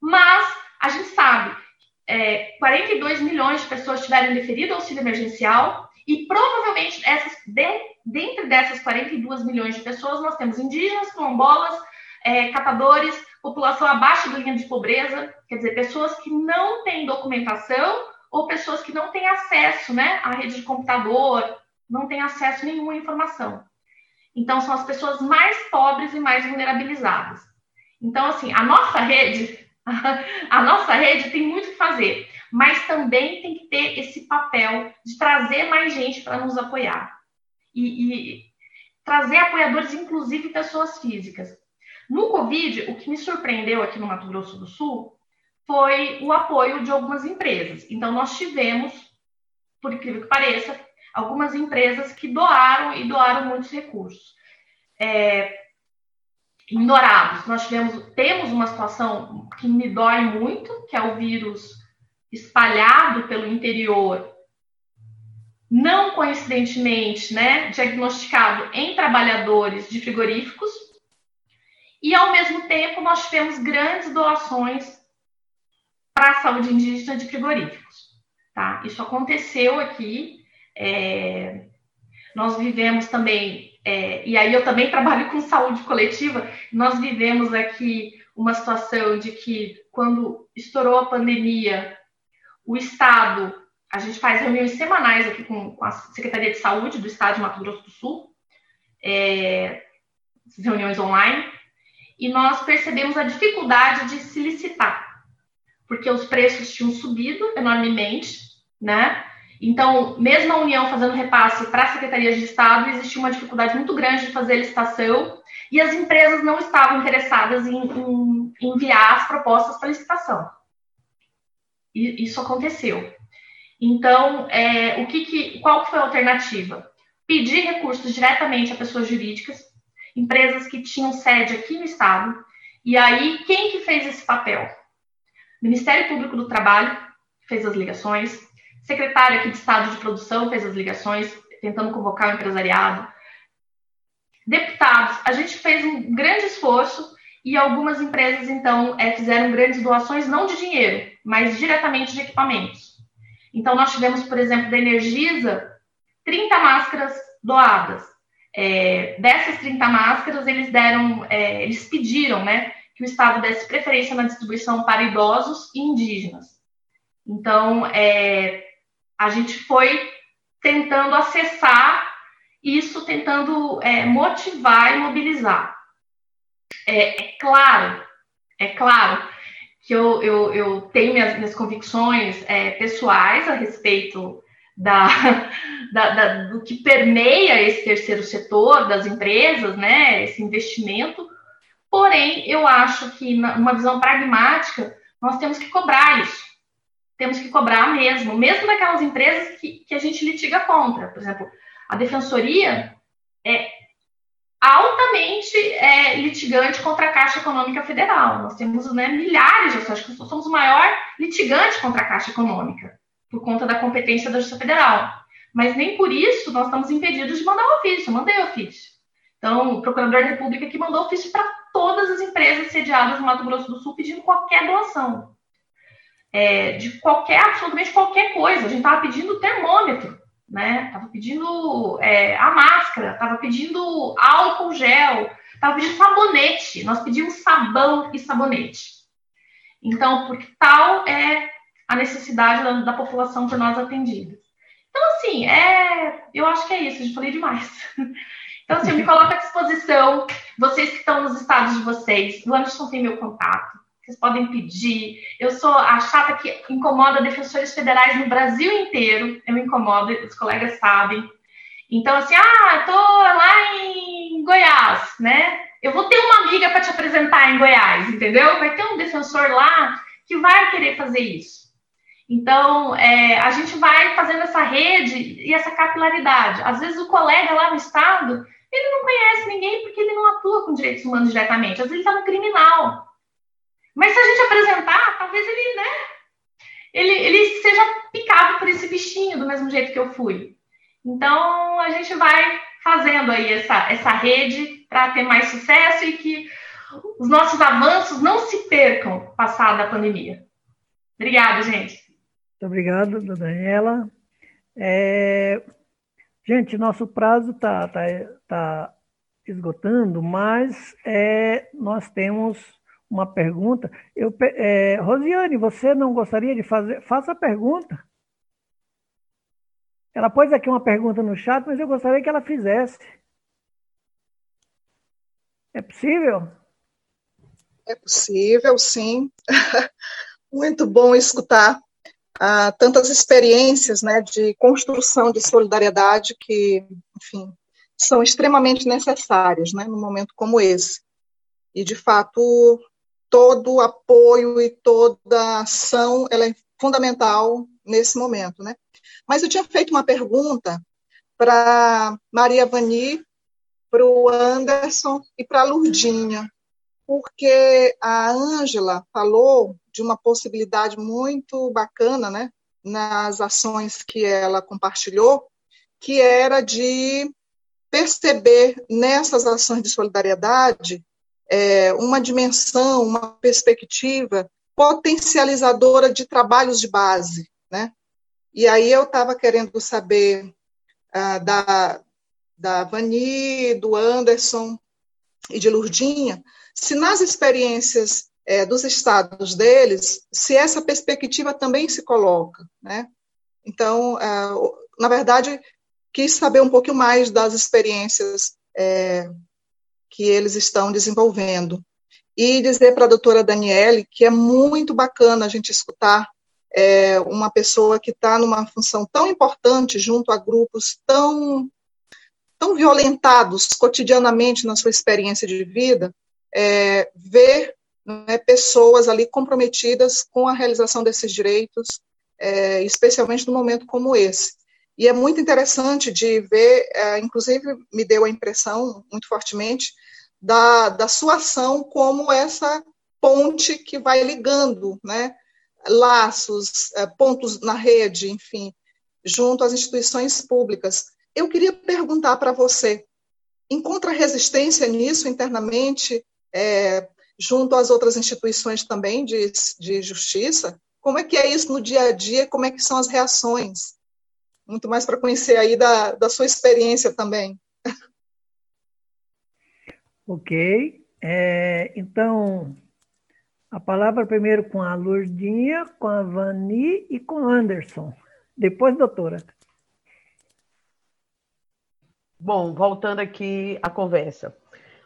mas a gente sabe, é, 42 milhões de pessoas tiveram deferido auxílio emergencial, e provavelmente essas, de, dentro dessas 42 milhões de pessoas, nós temos indígenas, quilombolas, é, catadores, população abaixo da linha de pobreza, quer dizer, pessoas que não têm documentação ou pessoas que não têm acesso né, à rede de computador, não têm acesso a nenhuma informação. Então, são as pessoas mais pobres e mais vulnerabilizadas. Então, assim, a nossa rede, a nossa rede tem muito que fazer, mas também tem que ter esse papel de trazer mais gente para nos apoiar. E, e trazer apoiadores, inclusive pessoas físicas. No Covid, o que me surpreendeu aqui no Mato Grosso do Sul foi o apoio de algumas empresas. Então, nós tivemos, por incrível que pareça, algumas empresas que doaram e doaram muitos recursos. É, em Dourados, nós tivemos, temos uma situação que me dói muito, que é o vírus espalhado pelo interior, não coincidentemente, né, diagnosticado em trabalhadores de frigoríficos, e, ao mesmo tempo, nós tivemos grandes doações para a saúde indígena de frigoríficos. Tá? Isso aconteceu aqui. É... nós vivemos também, é, e aí eu também trabalho com saúde coletiva, nós vivemos aqui uma situação de que quando estourou a pandemia, o Estado, a gente faz reuniões semanais aqui com, a Secretaria de Saúde do Estado de Mato Grosso do Sul, é, reuniões online, e nós percebemos a dificuldade de se licitar, porque os preços tinham subido enormemente, né? Então, mesmo a União fazendo repasse para a Secretaria de Estado, existia uma dificuldade muito grande de fazer licitação e as empresas não estavam interessadas em, em enviar as propostas para licitação. E isso aconteceu. Então, é, o que, que qual foi a alternativa? Pedir recursos diretamente a pessoas jurídicas, empresas que tinham sede aqui no Estado. E aí, quem que fez esse papel? Ministério Público do Trabalho fez as ligações, secretário aqui de Estado de Produção fez as ligações, tentando convocar o empresariado. Deputados, a gente fez um grande esforço e algumas empresas, então, é, fizeram grandes doações, não de dinheiro, mas diretamente de equipamentos. Então, nós tivemos, por exemplo, da Energisa, 30 máscaras doadas. É, dessas 30 máscaras, eles deram, é, eles pediram, né, que o Estado desse preferência na distribuição para idosos e indígenas. Então, é, a gente foi tentando acessar isso, tentando é, motivar e mobilizar. É, é, claro, é claro que eu, eu, eu tenho minhas, minhas convicções é, pessoais a respeito da, da, da, do que permeia esse terceiro setor das empresas, né, esse investimento. Porém, eu acho que, numa visão pragmática, nós temos que cobrar isso temos que cobrar mesmo, mesmo daquelas empresas que, que a gente litiga contra. Por exemplo, a defensoria é altamente é, litigante contra a Caixa Econômica Federal. Nós temos né, milhares de ações, acho que somos o maior litigante contra a Caixa Econômica, por conta da competência da Justiça Federal. Mas nem por isso nós estamos impedidos de mandar o ofício. Eu mandei o ofício. Então, o Procurador da República que mandou ofício para todas as empresas sediadas no Mato Grosso do Sul pedindo qualquer doação é, de qualquer, absolutamente qualquer coisa. A gente estava pedindo termômetro, né? Estava pedindo é, a máscara, estava pedindo álcool gel, estava pedindo sabonete. Nós pedimos sabão e sabonete. Então, porque tal é a necessidade da, da população por nós atendida. Então, assim, é, eu acho que é isso, gente falei demais. Então, assim, eu me coloco à disposição, vocês que estão nos estados de vocês, o Anderson tem meu contato, vocês podem pedir. Eu sou a chata que incomoda defensores federais no Brasil inteiro. Eu me incomodo, os colegas sabem. Então, assim, ah, tô lá em Goiás, né? Eu vou ter uma amiga para te apresentar em Goiás, entendeu? Vai ter um defensor lá que vai querer fazer isso. Então, é, a gente vai fazendo essa rede e essa capilaridade. Às vezes, o colega lá no estado, ele não conhece ninguém porque ele não atua com direitos humanos diretamente. Às vezes, ele está no criminal. Mas se a gente apresentar, talvez ele, né? Ele, ele seja picado por esse bichinho do mesmo jeito que eu fui. Então a gente vai fazendo aí essa, essa rede para ter mais sucesso e que os nossos avanços não se percam passada a pandemia. Obrigada, gente. Muito obrigado, Daniela. É... Gente, nosso prazo está tá, tá esgotando, mas é, nós temos uma pergunta. Eu, é, Rosiane, você não gostaria de fazer? Faça a pergunta. Ela pôs aqui uma pergunta no chat, mas eu gostaria que ela fizesse. É possível? É possível, sim. Muito bom escutar tantas experiências né, de construção de solidariedade que, enfim, são extremamente necessárias né, num momento como esse. E, de fato, todo apoio e toda ação ela é fundamental nesse momento, né? Mas eu tinha feito uma pergunta para Maria Vani, para o Anderson e para a Lurdinha, porque a Ângela falou de uma possibilidade muito bacana, né, nas ações que ela compartilhou, que era de perceber nessas ações de solidariedade é, uma dimensão, uma perspectiva potencializadora de trabalhos de base, né? E aí eu estava querendo saber ah, da, da Vani, do Anderson e de Lurdinha, se nas experiências é, dos estados deles, se essa perspectiva também se coloca, né? Então, é, na verdade, quis saber um pouco mais das experiências é, que eles estão desenvolvendo. E dizer para a doutora Daniele que é muito bacana a gente escutar é, uma pessoa que está numa função tão importante junto a grupos tão, tão violentados cotidianamente na sua experiência de vida, é, ver né, pessoas ali comprometidas com a realização desses direitos, é, especialmente num momento como esse. E é muito interessante de ver, é, inclusive me deu a impressão, muito fortemente, da, da sua ação como essa ponte que vai ligando, né, laços, é, pontos na rede, enfim, junto às instituições públicas. Eu queria perguntar para você, encontra resistência nisso internamente, é, junto às outras instituições também de, de justiça? Como é que é isso no dia a dia? Como é que são as reações? Muito mais para conhecer aí da, da sua experiência também. Ok. É, então, a palavra primeiro com a Lourdinha, com a Vani e com o Anderson. Depois, doutora. Bom, voltando aqui à conversa.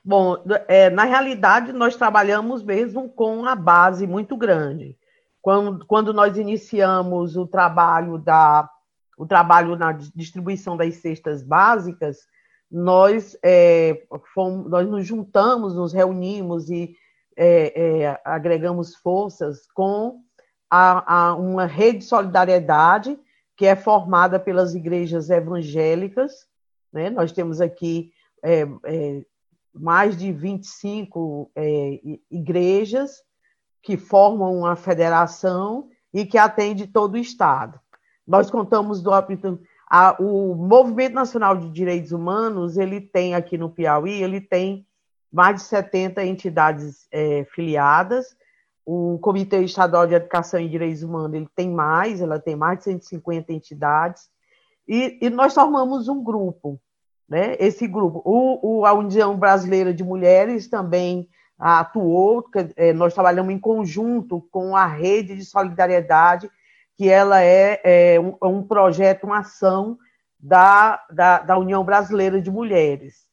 Bom, é, na realidade, nós trabalhamos mesmo com a base muito grande. Quando, quando nós iniciamos o trabalho da o trabalho na distribuição das cestas básicas, nós, é, fomos, nós nos juntamos, nos reunimos e é, é, agregamos forças com a, a, uma rede de solidariedade que é formada pelas igrejas evangélicas. Né? Nós temos aqui é, é, mais de 25 é, igrejas que formam uma federação e que atende todo o Estado. Nós contamos do a, o Movimento Nacional de Direitos Humanos, ele tem aqui no Piauí, ele tem mais de 70 entidades é, filiadas. O Comitê Estadual de Educação e Direitos Humanos, ele tem mais, ela tem mais de 150 entidades. E, e nós formamos um grupo, né? Esse grupo, o, o, a União Brasileira de Mulheres também atuou, é, nós trabalhamos em conjunto com a Rede de Solidariedade que ela é, é um, é um, projeto, uma ação da, da, da União Brasileira de Mulheres.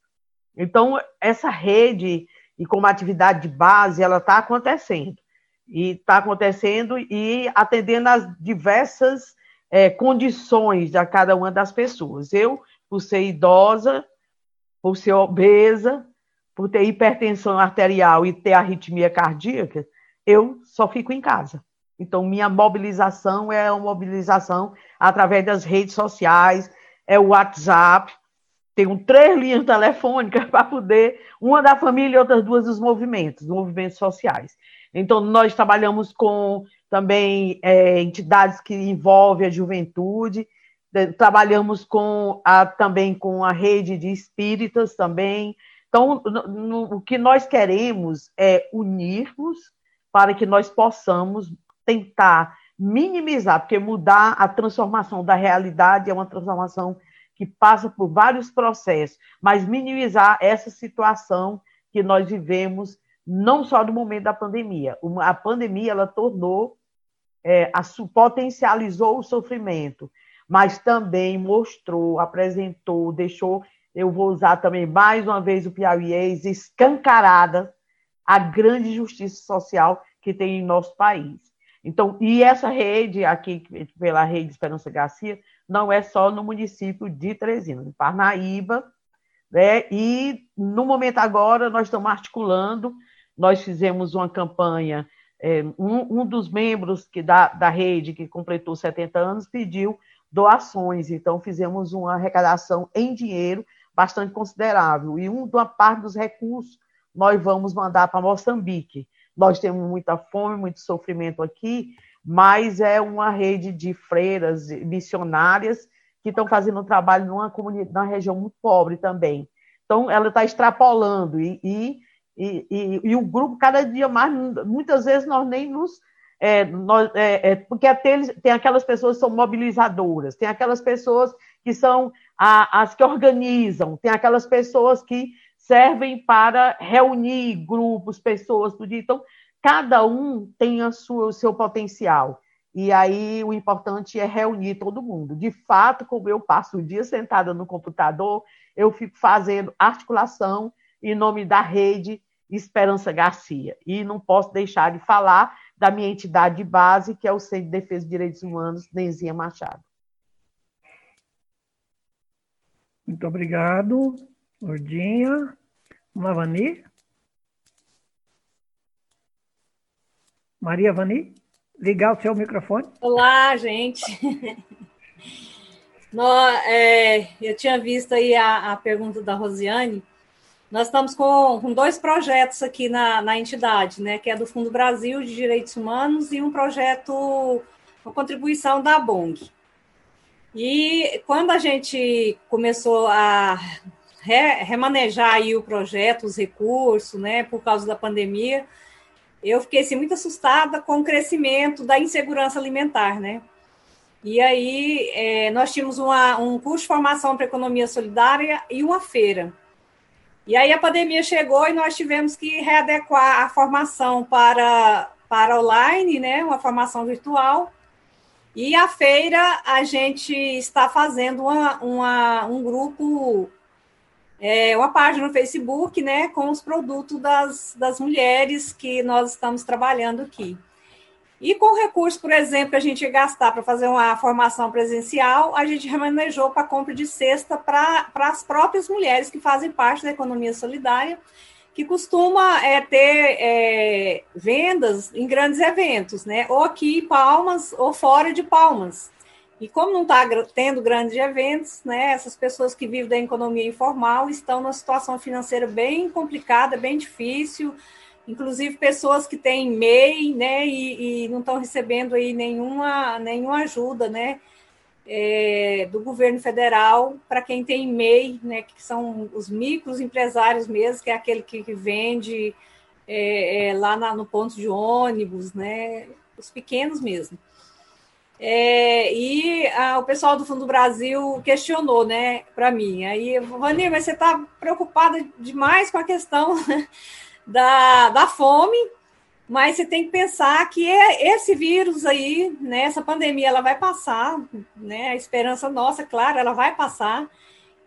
Então, essa rede, e como atividade de base, ela está acontecendo. E está acontecendo e atendendo às diversas é, condições de cada uma das pessoas. Eu, por ser idosa, por ser obesa, por ter hipertensão arterial e ter arritmia cardíaca, eu só fico em casa. Então, minha mobilização é uma mobilização através das redes sociais, é o WhatsApp, tenho três linhas telefônicas para poder, uma da família e outras duas dos movimentos, movimentos sociais. Então, nós trabalhamos com também é, entidades que envolvem a juventude, trabalhamos com a, também com a rede de espíritas também. Então, no, no, o que nós queremos é unirmos para que nós possamos tentar minimizar, porque mudar a transformação da realidade é uma transformação que passa por vários processos, mas minimizar essa situação que nós vivemos, não só no momento da pandemia. A pandemia ela tornou, é, a, potencializou o sofrimento, mas também mostrou, apresentou, deixou, eu vou usar também mais uma vez o Piauiês, escancarada a grande justiça social que tem em nosso país. Então, e essa rede aqui, pela rede Esperança Garcia, não é só no município de Teresina, de Parnaíba, né? E no momento agora nós estamos articulando, nós fizemos uma campanha, um, um, dos membros que da, da rede, que completou 70 anos, pediu doações, então fizemos uma arrecadação em dinheiro bastante considerável, e uma parte dos recursos nós vamos mandar para Moçambique, nós temos muita fome, muito sofrimento aqui, mas é uma rede de freiras missionárias que estão fazendo um trabalho numa comunidade, numa região muito pobre também. Então, ela está extrapolando e, e, e, e, o grupo cada dia mais, muitas vezes nós nem nos é, nós, é, é, porque tem, aquelas pessoas que são mobilizadoras, tem aquelas pessoas que são a, as que organizam, tem aquelas pessoas que servem para reunir grupos, pessoas, tudo. Então, cada um tem a sua, o seu potencial. E aí o importante é reunir todo mundo. De fato, como eu passo o dia sentada no computador, eu fico fazendo articulação em nome da rede Esperança Garcia. E não posso deixar de falar da minha entidade de base, que é o Centro de Defesa de Direitos Humanos, Nenzinha Machado. Muito obrigado, Lurdinha. Vani. Maria Vani, ligar o seu microfone. Olá, gente. Nós, é, eu tinha visto aí a, a pergunta da Rosiane. Nós estamos com, com dois projetos aqui na, na, entidade, né? Que é do Fundo Brasil de Direitos Humanos e um projeto, uma contribuição da BONG. E quando a gente começou a re, remanejar aí o projeto, os recursos, né, por causa da pandemia, eu fiquei assim, muito assustada com o crescimento da insegurança alimentar, né? E aí é, nós tínhamos uma, um curso de formação para economia solidária e uma feira. E aí a pandemia chegou e nós tivemos que readequar a formação para, para online, né, uma formação virtual. E a feira a gente está fazendo uma, uma um grupo, é, uma página no Facebook, né, com os produtos das, das mulheres que nós estamos trabalhando aqui. E com o recurso, por exemplo, que a gente ia gastar para fazer uma formação presencial, a gente remanejou para compra de cesta para as próprias mulheres que fazem parte da economia solidária, que costuma é, ter é, vendas em grandes eventos, né? Ou aqui em Palmas ou fora de Palmas. E como não está tendo grandes eventos, né, essas pessoas que vivem da economia informal estão numa situação financeira bem complicada, bem difícil, inclusive pessoas que têm MEI, né, e, e não estão recebendo aí nenhuma, nenhuma ajuda, né, é, do governo federal para quem tem MEI, né, que são os micros empresários mesmo, que é aquele que, que vende é, é, lá na, no ponto de ônibus, né, os pequenos mesmo. É, e a, o pessoal do Fundo do Brasil questionou, né, para mim. Aí, Vani, mas você está preocupada demais com a questão da, da fome, mas você tem que pensar que é esse vírus aí, né, essa pandemia, ela vai passar, né, a esperança nossa, claro, ela vai passar.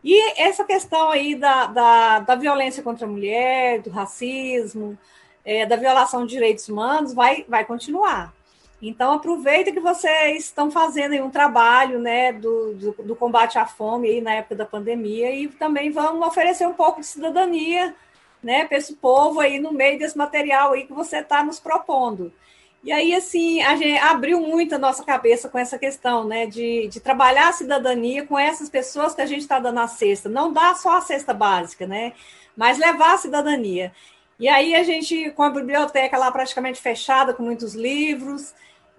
E essa questão aí da, da, da violência contra a mulher, do racismo, é, da violação de direitos humanos, vai, vai continuar. Então, aproveita que vocês estão fazendo um trabalho né, do, do, do, combate à fome aí na época da pandemia e também vamos oferecer um pouco de cidadania né, para esse povo aí no meio desse material aí que você está nos propondo. E aí, assim, a gente abriu muito a nossa cabeça com essa questão, né, de, de trabalhar a cidadania com essas pessoas que a gente está dando a cesta. Não dá só a cesta básica, né, mas levar a cidadania. E aí a gente, com a biblioteca lá praticamente fechada, com muitos livros,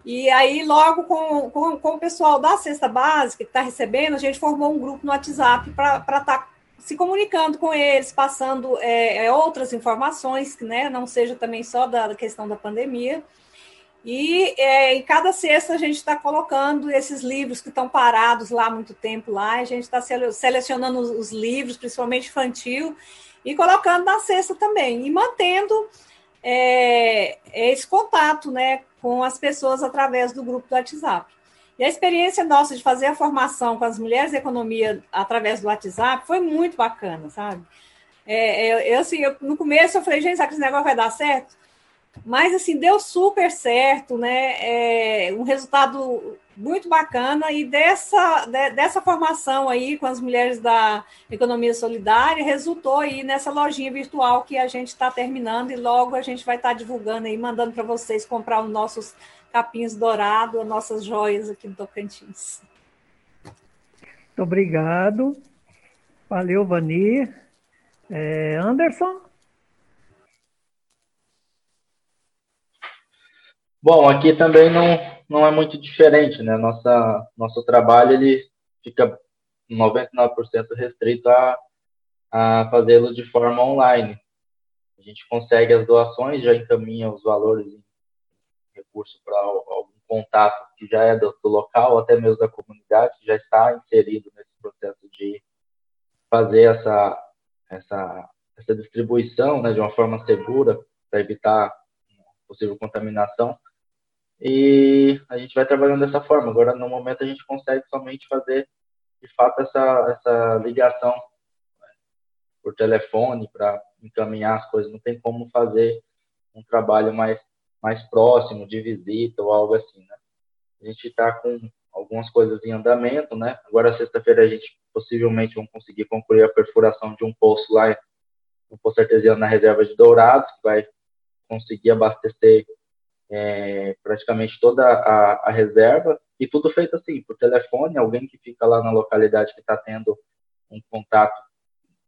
e aí logo com, com, com o pessoal da cesta básica que está recebendo, a gente formou um grupo no WhatsApp para estar tá se comunicando com eles, passando é, é, outras informações, né, não seja também só da questão da pandemia. E é, em cada sexta a gente está colocando esses livros que estão parados lá há muito tempo lá, a gente está selecionando os livros, principalmente infantil, e colocando na cesta também, e mantendo é, esse contato né, com as pessoas através do grupo do WhatsApp. E a experiência nossa de fazer a formação com as mulheres de economia através do WhatsApp foi muito bacana, sabe? É, eu, eu, assim, eu, no começo eu falei, gente, será que esse negócio vai dar certo? Mas, assim, deu super certo, né? É, um resultado muito bacana e dessa, de, dessa formação aí com as mulheres da economia solidária resultou aí nessa lojinha virtual que a gente está terminando e logo a gente vai estar tá divulgando aí, mandando para vocês comprar os nossos capinhos dourados, as nossas joias aqui do Tocantins. Muito obrigado. Valeu, Vani. É, Anderson? Bom, aqui também não, não é muito diferente, né? Nossa, nosso trabalho ele fica 99% restrito a, a fazê-lo de forma online. A gente consegue as doações, já encaminha os valores em recurso para algum contato que já é do, do, local, até mesmo da comunidade, que já está inserido nesse processo de fazer essa, essa, essa distribuição né, de uma forma segura para evitar possível contaminação. E a gente vai trabalhando dessa forma. Agora, no momento, a gente consegue somente fazer, de fato, essa, essa ligação né, por telefone para encaminhar as coisas. Não tem como fazer um trabalho mais, mais próximo, de visita ou algo assim, né? A gente está com algumas coisas em andamento, né? Agora, sexta-feira, a gente possivelmente vai conseguir concluir a perfuração de um poço lá no Poço Artesiano na reserva de Dourados, que vai conseguir abastecer é, praticamente toda a, a, reserva, e tudo feito assim, por telefone, alguém que fica lá na localidade que está tendo um contato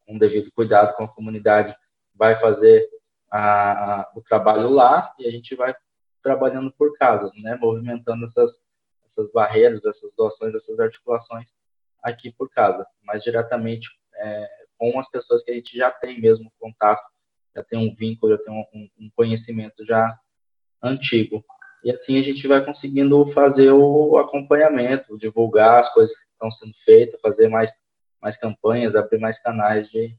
com um devido cuidado com a comunidade vai fazer a, a, o trabalho lá e a gente vai trabalhando por casa, né, movimentando essas, essas barreiras, essas doações, essas articulações aqui por casa, mas diretamente é, com as pessoas que a gente já tem mesmo contato, já tem um vínculo, já tem um, um conhecimento já antigo. E assim a gente vai conseguindo fazer o acompanhamento, divulgar as coisas que estão sendo feitas, fazer mais, mais campanhas, abrir mais canais de,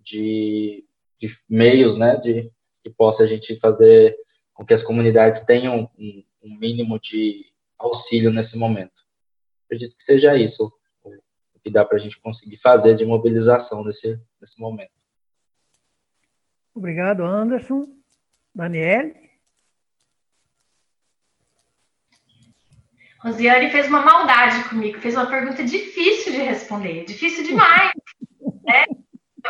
de, de meios, né, de que possa a gente fazer com que as comunidades tenham um, um mínimo de auxílio nesse momento. Acredito que seja isso o que dá para a gente conseguir fazer de mobilização nesse, nesse momento. Obrigado, Anderson. Daniele? Rosiane fez uma maldade comigo, fez uma pergunta difícil de responder, difícil demais. né?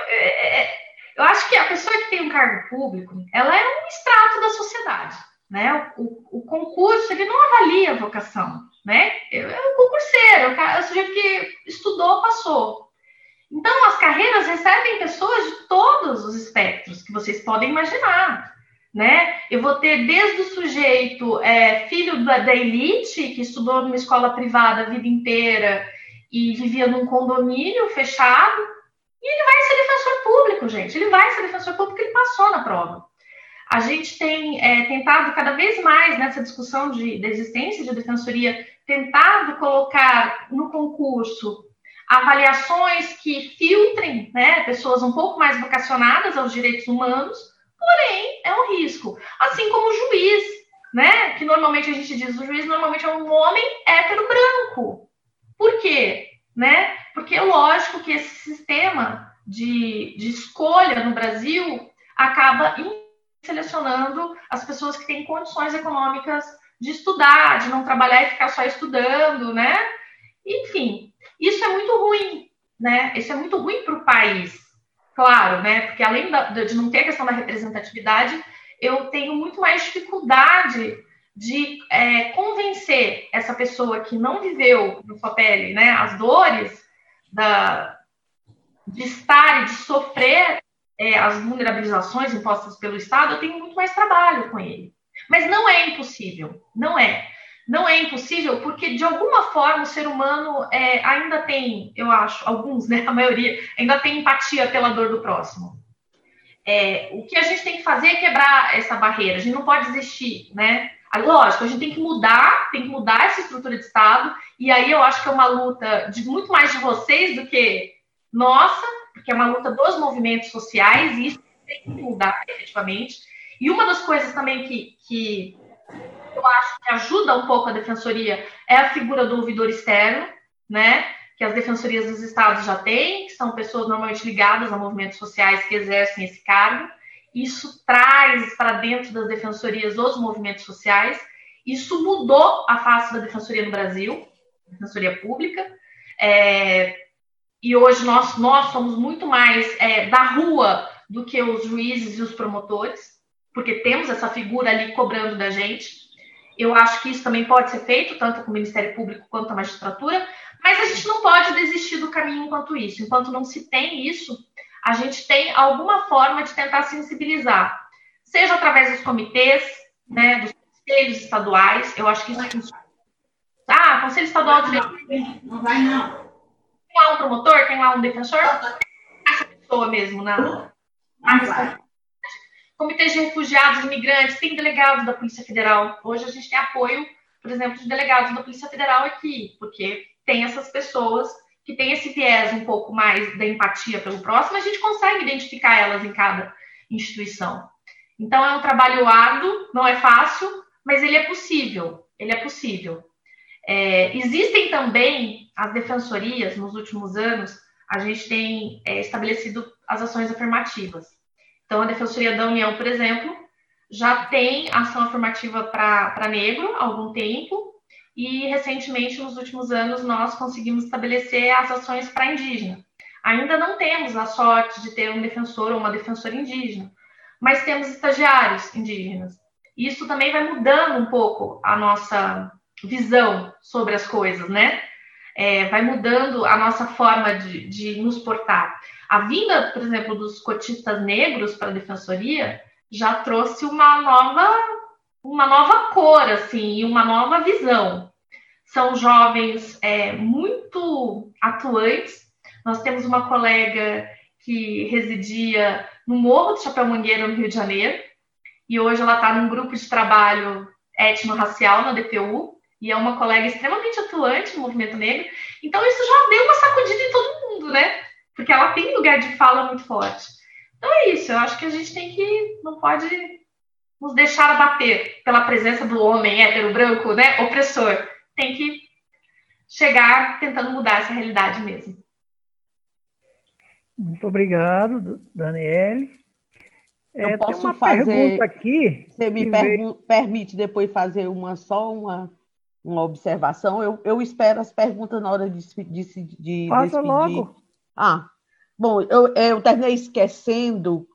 É, é, eu acho que a pessoa que tem um cargo público, ela é um extrato da sociedade. Né? O, o concurso ele não avalia a vocação, né? É o concurseiro, é o sujeito que estudou, passou. Então, as carreiras recebem pessoas de todos os espectros que vocês podem imaginar né? Eu vou ter desde o sujeito é, filho da, da, elite, que estudou numa escola privada a vida inteira e vivia num condomínio fechado, e ele vai ser defensor público, gente. Ele vai ser defensor público porque ele passou na prova. A gente tem é, tentado cada vez mais nessa discussão de, de existência de defensoria, tentado colocar no concurso avaliações que filtrem né, pessoas um pouco mais vocacionadas aos direitos humanos, porém é um risco. Assim como o juiz, né? Que normalmente a gente diz o juiz normalmente é um homem hétero branco. Por quê? Né? Porque é lógico que esse sistema de, de escolha no Brasil acaba selecionando as pessoas que têm condições econômicas de estudar, de não trabalhar e ficar só estudando, né? Enfim, isso é muito ruim, né? Isso é muito ruim para o país, claro, né? Porque além da, de não ter a questão da representatividade, eu tenho muito mais dificuldade de é, convencer essa pessoa que não viveu na sua pele, né, as dores da, de estar e de sofrer é, as vulnerabilizações impostas pelo Estado, eu tenho muito mais trabalho com ele. Mas não é impossível, não é. Não é impossível porque, de alguma forma, o ser humano é, ainda tem, eu acho, alguns, né, a maioria, ainda tem empatia pela dor do próximo. É, o que a gente tem que fazer é quebrar essa barreira, a gente não pode desistir, né? Lógico, a gente tem que mudar, tem que mudar essa estrutura de Estado, e aí eu acho que é uma luta de muito mais de vocês do que nossa, porque é uma luta dos movimentos sociais, e isso tem que mudar efetivamente. E uma das coisas também que, que eu acho que ajuda um pouco a defensoria é a figura do ouvidor externo, né? Que as defensorias dos estados já têm, que são pessoas normalmente ligadas a movimentos sociais que exercem esse cargo. Isso traz para dentro das defensorias os movimentos sociais. Isso mudou a face da defensoria no Brasil, defensoria pública. É, e hoje nós, nós somos muito mais é, da rua do que os juízes e os promotores, porque temos essa figura ali cobrando da gente. Eu acho que isso também pode ser feito, tanto com o Ministério Público quanto a magistratura, mas a gente não pode desistir do caminho enquanto isso. Enquanto não se tem isso, a gente tem alguma forma de tentar sensibilizar, seja através dos comitês, né, dos conselhos estaduais. Eu acho que isso funciona. Ah, Conselho Estadual de Não, vai não tem lá um promotor, tem lá um defensor, essa pessoa mesmo na. Ah, Comitê de refugiados, imigrantes, tem delegados da Polícia Federal. Hoje a gente tem apoio, por exemplo, de delegados da Polícia Federal aqui, porque tem essas pessoas que tem esse viés um pouco mais da empatia pelo próximo, a gente consegue identificar elas em cada instituição. Então é um trabalho árduo, não é fácil, mas ele é possível. Ele é possível. É, existem também as defensorias, nos últimos anos, a gente tem é, estabelecido as ações afirmativas. Então, a Defensoria da União, por exemplo, já tem ação afirmativa para negro há algum tempo, e recentemente, nos últimos anos, nós conseguimos estabelecer as ações para indígena. Ainda não temos a sorte de ter um defensor ou uma defensora indígena, mas temos estagiários indígenas. Isso também vai mudando um pouco a nossa visão sobre as coisas, né? É, vai mudando a nossa forma de, de, nos portar. A vinda, por exemplo, dos cotistas negros para a defensoria já trouxe uma nova, uma nova cor, assim, e uma nova visão. São jovens é, muito atuantes. Nós temos uma colega que residia no Morro do Chapéu Mangueira, no Rio de Janeiro, e hoje ela está num grupo de trabalho étnico-racial na DPU, e é uma colega extremamente atuante no movimento negro. Então, isso já deu uma sacudida em todo mundo, né? Porque ela tem lugar de fala muito forte. Então, é isso. Eu acho que a gente tem que. Não pode nos deixar abater pela presença do homem hétero branco, né? Opressor. Tem que chegar tentando mudar essa realidade mesmo. Muito obrigado, Daniele. Eu é, posso uma fazer. Pergunta aqui. Você me veio... permite depois fazer uma só uma uma observação. Eu, eu espero as perguntas na hora de, de, de Faça despedir. logo. Ah, bom, eu, eu terminei esquecendo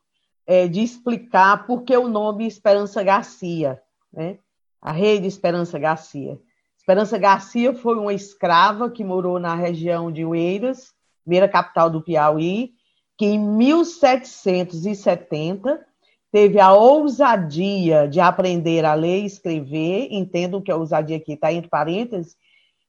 é, de explicar por que o nome Esperança Garcia, né? A rede Esperança Garcia. Esperança Garcia foi uma escrava que morou na região de Oeiras, primeira capital do Piauí, que em 1770 teve a ousadia de aprender a ler e escrever, entendo que a ousadia aqui está entre parênteses,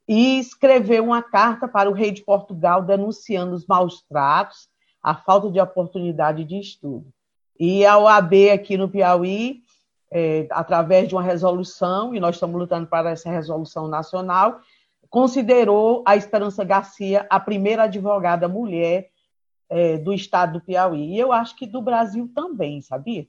e escreveu uma carta para o rei de Portugal denunciando os maus tratos, a falta de oportunidade de estudo. E a OAB aqui no Piauí, é, através de uma resolução, e nós estamos lutando para essa resolução nacional, considerou a Esperança Garcia a primeira advogada mulher é, do estado do Piauí. E eu acho que do Brasil também, sabia?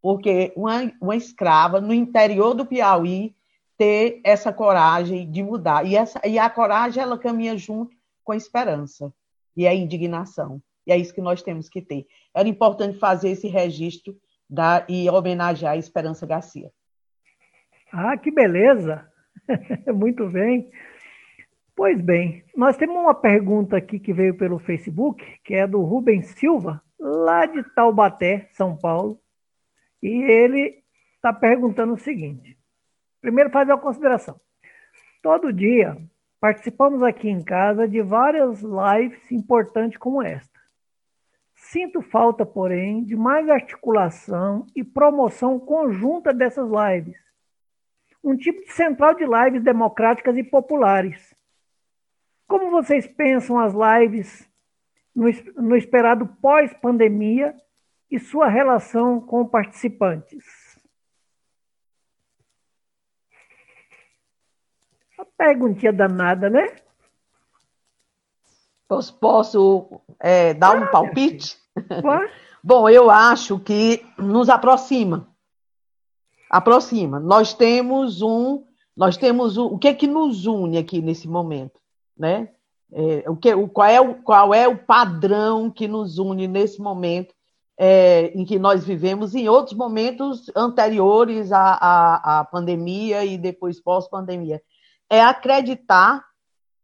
Porque uma, uma escrava no interior do Piauí ter essa coragem de mudar. E, essa, e a coragem, ela caminha junto com a esperança e a indignação. E é isso que nós temos que ter. Era importante fazer esse registro da, e homenagear a Esperança Garcia. Ah, que beleza! Muito bem. Pois bem, nós temos uma pergunta aqui que veio pelo Facebook, que é do Rubens Silva, lá de Taubaté, São Paulo. E ele está perguntando o seguinte: primeiro, fazer uma consideração. Todo dia participamos aqui em casa de várias lives importantes como esta. Sinto falta, porém, de mais articulação e promoção conjunta dessas lives. Um tipo de central de lives democráticas e populares como vocês pensam as lives no, esperado pós-pandemia e sua relação com participantes? A perguntinha danada, né? Posso, posso é, dar ah, um palpite? Bom, eu acho que nos aproxima. Aproxima. Nós temos um, nós temos um, o que é que nos une aqui nesse momento? né? É, o que, o, qual, é o, qual é o padrão que nos une nesse momento é, em que nós vivemos, em outros momentos anteriores à, à, à pandemia e depois pós-pandemia? É acreditar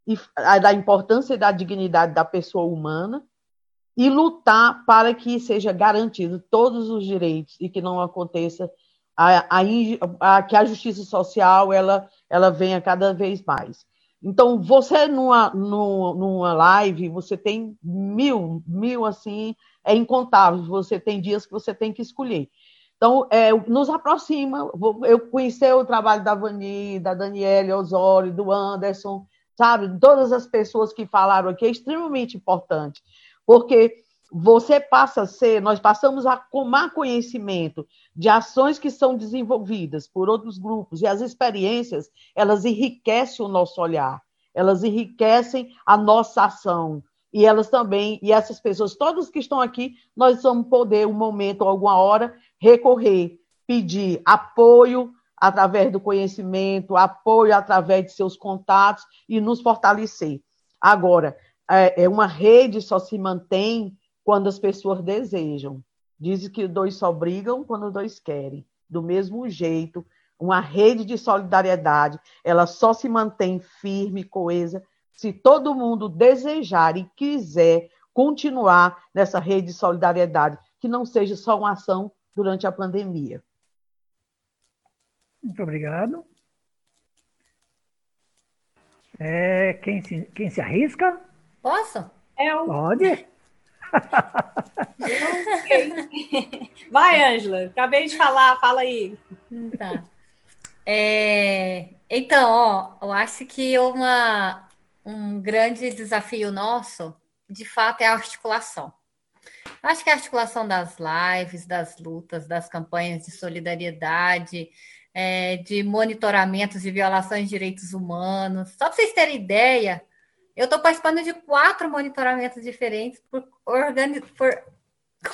e, da importância e da dignidade da pessoa humana e lutar para que seja garantido todos os direitos e que não aconteça a, a, a, que a justiça social ela, ela venha cada vez mais. Então, você numa, numa live, você tem mil, mil assim, é incontável. Você tem dias que você tem que escolher. Então, é, nos aproxima. Eu conheci o trabalho da Vani, da Daniela Osório, do Anderson, sabe? Todas as pessoas que falaram aqui é extremamente importante, porque você passa a ser, nós passamos a tomar conhecimento de ações que são desenvolvidas por outros grupos e as experiências, elas enriquecem o nosso olhar. elas enriquecem a nossa ação. E elas também, e essas pessoas, todos que estão aqui, nós vamos poder, um momento, alguma hora, recorrer, pedir apoio através do conhecimento, apoio através de seus contatos e nos fortalecer. Agora, é, é uma rede só se mantém quando as pessoas desejam. Dizem que dois só brigam quando dois querem. Do mesmo jeito, uma rede de solidariedade, ela só se mantém firme, coesa, se todo mundo desejar e quiser continuar nessa rede de solidariedade, que não seja só uma ação durante a pandemia. Muito obrigado. É, quem, se, quem se arrisca? Posso? Eu. Pode. Vai, Ângela. Acabei de falar, fala aí. Tá. É, então, ó, eu acho que uma, um grande desafio nosso, de fato, é a articulação. Acho que a articulação das lives, das lutas, das campanhas de solidariedade, é, de monitoramentos de violações de direitos humanos. Só para vocês terem ideia, eu estou participando de quatro monitoramentos diferentes por, organi por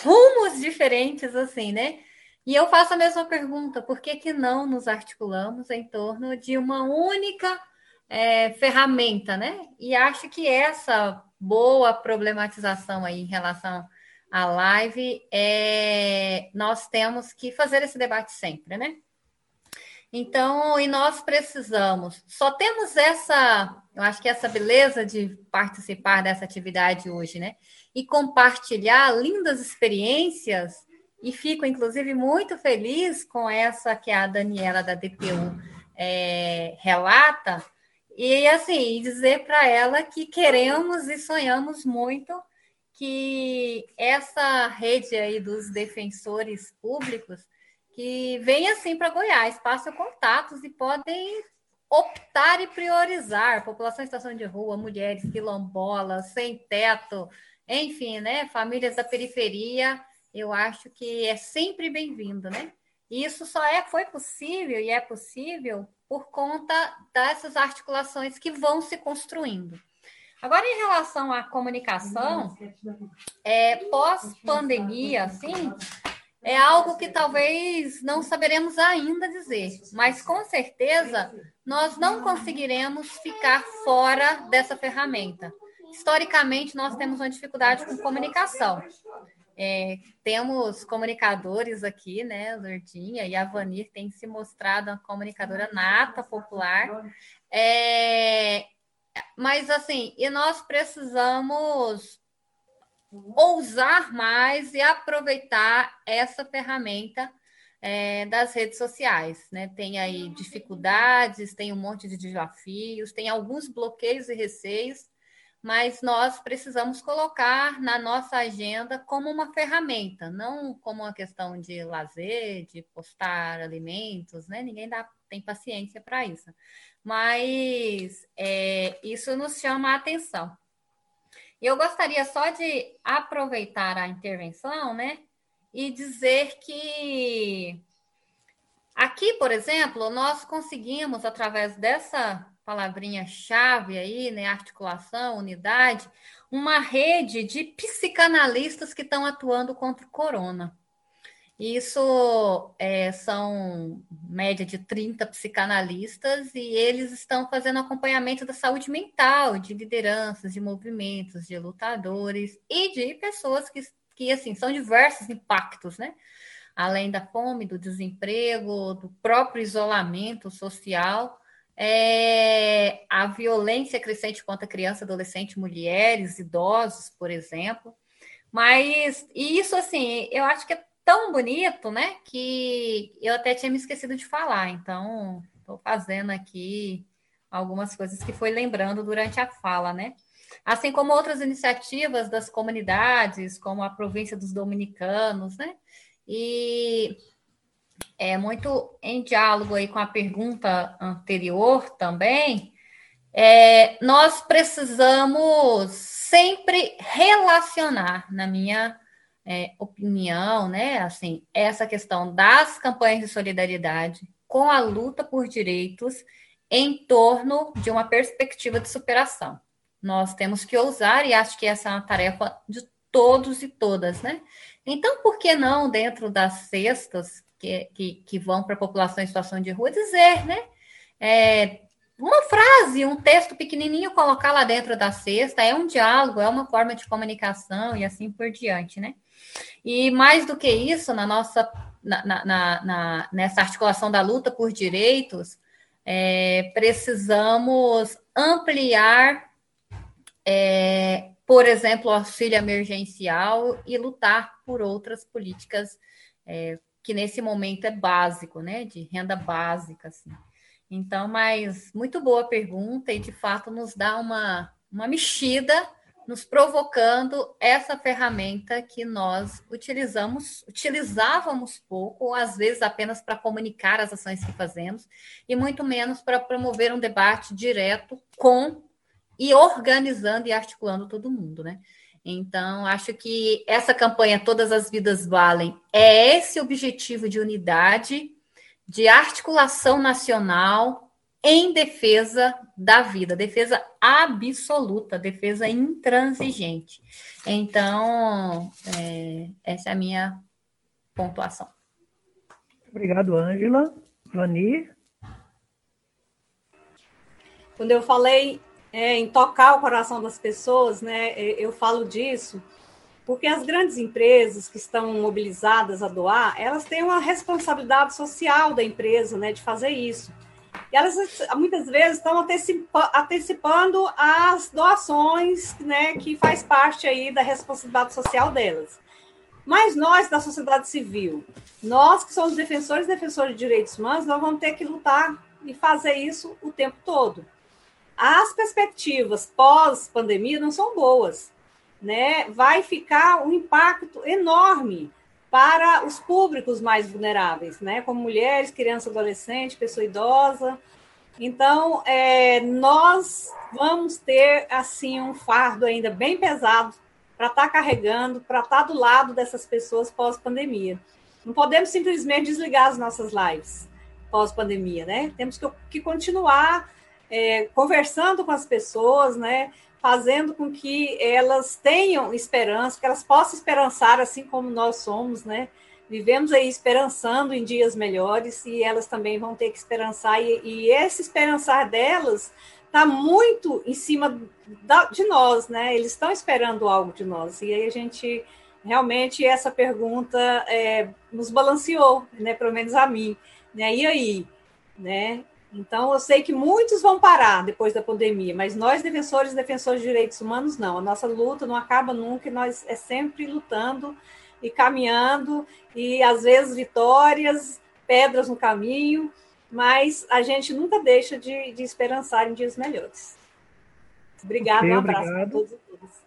rumos diferentes, assim, né? E eu faço a mesma pergunta: por que, que não nos articulamos em torno de uma única é, ferramenta, né? E acho que essa boa problematização aí em relação à live é nós temos que fazer esse debate sempre, né? Então, e nós precisamos, só temos essa, eu acho que essa beleza de participar dessa atividade hoje, né? E compartilhar lindas experiências. E fico, inclusive, muito feliz com essa que a Daniela da DPU é, relata, e assim, dizer para ela que queremos e sonhamos muito que essa rede aí dos defensores públicos que venha assim para Goiás, passem contatos e podem optar e priorizar população em situação de rua, mulheres quilombolas, sem teto, enfim, né, famílias da periferia eu acho que é sempre bem-vindo, né? E isso só é, foi possível e é possível por conta dessas articulações que vão se construindo. Agora, em relação à comunicação, é, pós-pandemia, assim, é algo que talvez não saberemos ainda dizer, mas com certeza nós não conseguiremos ficar fora dessa ferramenta. Historicamente, nós temos uma dificuldade com comunicação. É, temos comunicadores aqui, né? Lourdinha e a Vanir tem se mostrado uma comunicadora nata, popular. É, mas, assim, e nós precisamos ousar mais e aproveitar essa ferramenta é, das redes sociais, né? Tem aí dificuldades, tem um monte de desafios, tem alguns bloqueios e receios, mas nós precisamos colocar na nossa agenda como uma ferramenta, não como uma questão de lazer, de postar alimentos, né? Ninguém dá, tem paciência para isso. Mas é, isso nos chama a atenção. Eu gostaria só de aproveitar a intervenção, né? E dizer que aqui, por exemplo, nós conseguimos, através dessa palavrinha-chave aí, né? Articulação, unidade, uma rede de psicanalistas que estão atuando contra o corona. Isso é, são média de 30 psicanalistas e eles estão fazendo acompanhamento da saúde mental, de lideranças, de movimentos, de lutadores e de pessoas que, que assim, são diversos impactos, né? Além da fome, do desemprego, do próprio isolamento social é, a violência crescente contra criança, adolescente, mulheres, idosos, por exemplo. Mas isso, assim, eu acho que é tão bonito, né? Que eu até tinha me esquecido de falar. Então, estou fazendo aqui algumas coisas que foi lembrando durante a fala, né? Assim como outras iniciativas das comunidades, como a província dos dominicanos, né? E é muito em diálogo aí com a pergunta anterior também, é, nós precisamos sempre relacionar, na minha é, opinião, né, assim, essa questão das campanhas de solidariedade com a luta por direitos em torno de uma perspectiva de superação. Nós temos que ousar, e acho que essa é uma tarefa de todos e todas, né? Então, por que não, dentro das cestas que, que, que vão para a população em situação de rua, dizer, né? É, uma frase, um texto pequenininho, colocar lá dentro da cesta, é um diálogo, é uma forma de comunicação e assim por diante, né? E mais do que isso, na nossa, na, na, na nessa articulação da luta por direitos, é, precisamos ampliar, é, por exemplo, o auxílio emergencial e lutar por outras políticas é, que nesse momento é básico, né? De renda básica, assim. Então, mas muito boa pergunta e de fato nos dá uma, uma mexida nos provocando essa ferramenta que nós utilizamos, utilizávamos pouco, ou às vezes apenas para comunicar as ações que fazemos, e muito menos para promover um debate direto com e organizando e articulando todo mundo, né? Então, acho que essa campanha Todas as Vidas Valem é esse objetivo de unidade, de articulação nacional, em defesa da vida, defesa absoluta, defesa intransigente. Então, é, essa é a minha pontuação. Obrigado, Ângela. Vani? Quando eu falei é, em tocar o coração das pessoas, né, é, eu falo disso porque as grandes empresas que estão mobilizadas a doar, elas têm uma responsabilidade social da empresa, né, de fazer isso. E elas muitas vezes estão antecipa, antecipando as doações, né, que faz parte aí da responsabilidade social delas. Mas nós, da sociedade civil, nós que somos defensores e defensores de direitos humanos, nós vamos ter que lutar e fazer isso o tempo todo. As perspectivas pós-pandemia não são boas, né? Vai ficar um impacto enorme para os públicos mais vulneráveis, né? Como mulheres, crianças, adolescentes, pessoa idosa. Então, é, nós vamos ter assim um fardo ainda bem pesado para estar tá carregando, para estar tá do lado dessas pessoas pós-pandemia. Não podemos simplesmente desligar as nossas lives pós-pandemia, né? Temos que, que continuar é, conversando com as pessoas, né? Fazendo com que elas tenham esperança, que elas possam esperançar assim como nós somos, né? Vivemos aí esperançando em dias melhores e elas também vão ter que esperançar, e, e esse esperançar delas está muito em cima da, de nós, né? Eles estão esperando algo de nós, e aí a gente realmente essa pergunta é, nos balanceou, né? Pelo menos a mim, né? E aí, né? Então, eu sei que muitos vão parar depois da pandemia, mas nós, defensores e defensores de direitos humanos, não. A nossa luta não acaba nunca e nós é sempre lutando e caminhando, e às vezes vitórias, pedras no caminho, mas a gente nunca deixa de, de esperançar em dias melhores. Obrigada, okay, um abraço para todos e todas.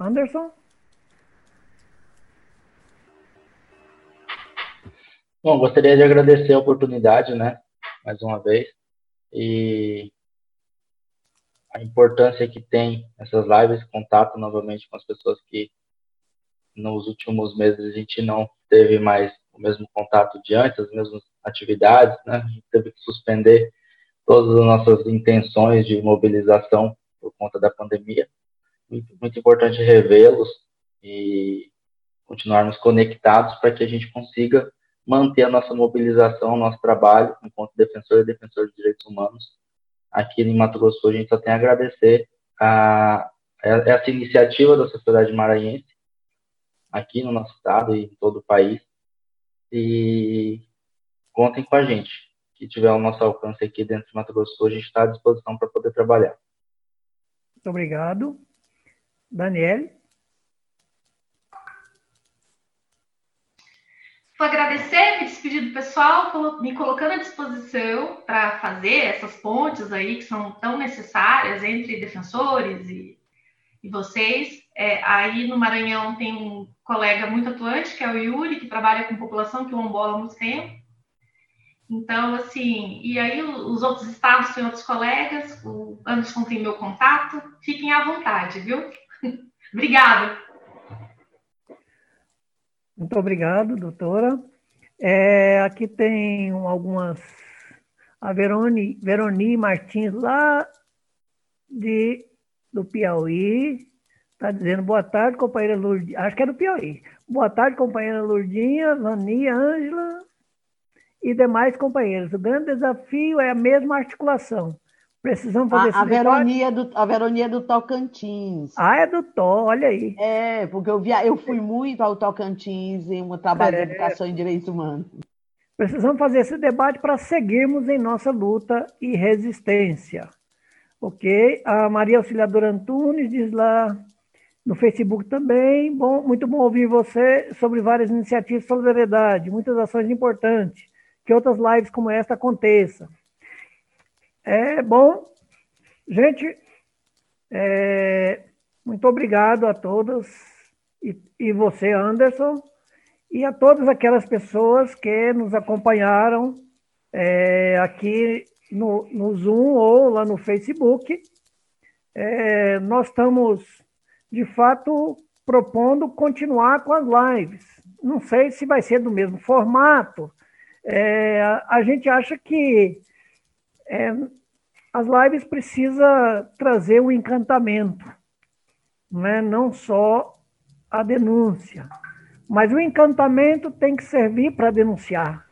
Anderson? Bom, gostaria de agradecer a oportunidade, né, mais uma vez e a importância que tem essas lives, contato novamente com as pessoas que nos últimos meses a gente não teve mais o mesmo contato de antes, as mesmas atividades, né? A gente teve que suspender todas as nossas intenções de mobilização por conta da pandemia. Muito, muito importante revê-los e continuarmos conectados para que a gente consiga manter a nossa mobilização, o nosso trabalho enquanto defensor e defensor de direitos humanos. Aqui em Mato Grosso, a gente só tem a agradecer a, a essa iniciativa da sociedade maranhense, aqui no nosso estado e em todo o país. E contem com a gente. Que tiver o nosso alcance aqui dentro de Mato Grosso, a gente está à disposição para poder trabalhar. Muito obrigado. Daniele? Vou agradecer, me despedir do pessoal, me colocando à disposição para fazer essas pontes aí que são tão necessárias entre defensores e, e vocês. É, aí no Maranhão tem um colega muito atuante, que é o Yuri, que trabalha com população quilombola há muito tempo. Então, assim, e aí os outros estados têm outros colegas, o Anderson tem meu contato, fiquem à vontade, viu? Obrigada. Muito obrigado, doutora. É, aqui tem algumas a Veroni, Veroni Martins, lá de, do Piauí, está dizendo boa tarde, companheira Lourdinha. Acho que é do Piauí. Boa tarde, companheira Lourdinha, Vania, Ângela e demais companheiros. O grande desafio é a mesma articulação. Precisamos fazer a, a Veronia do A Veronia do Tocantins. Ah, é do Tó, olha aí. É, porque eu, via, eu fui muito ao Tocantins em um trabalho é. de educação em direitos humanos. Precisamos fazer esse debate para seguirmos em nossa luta e resistência. Ok? A Maria Auxiliadora Antunes diz lá no Facebook também. Bom, muito bom ouvir você sobre várias iniciativas de solidariedade, muitas ações importantes. Que outras lives como esta aconteçam. É bom, gente. É, muito obrigado a todos e, e você, Anderson e a todas aquelas pessoas que nos acompanharam é, aqui no, no, Zoom ou lá no Facebook. É, nós estamos, de fato, propondo continuar com as lives. Não sei se vai ser do mesmo formato. É, a, a, gente acha que é, as lives precisa trazer o um encantamento, né? não só a denúncia. Mas o encantamento tem que servir para denunciar.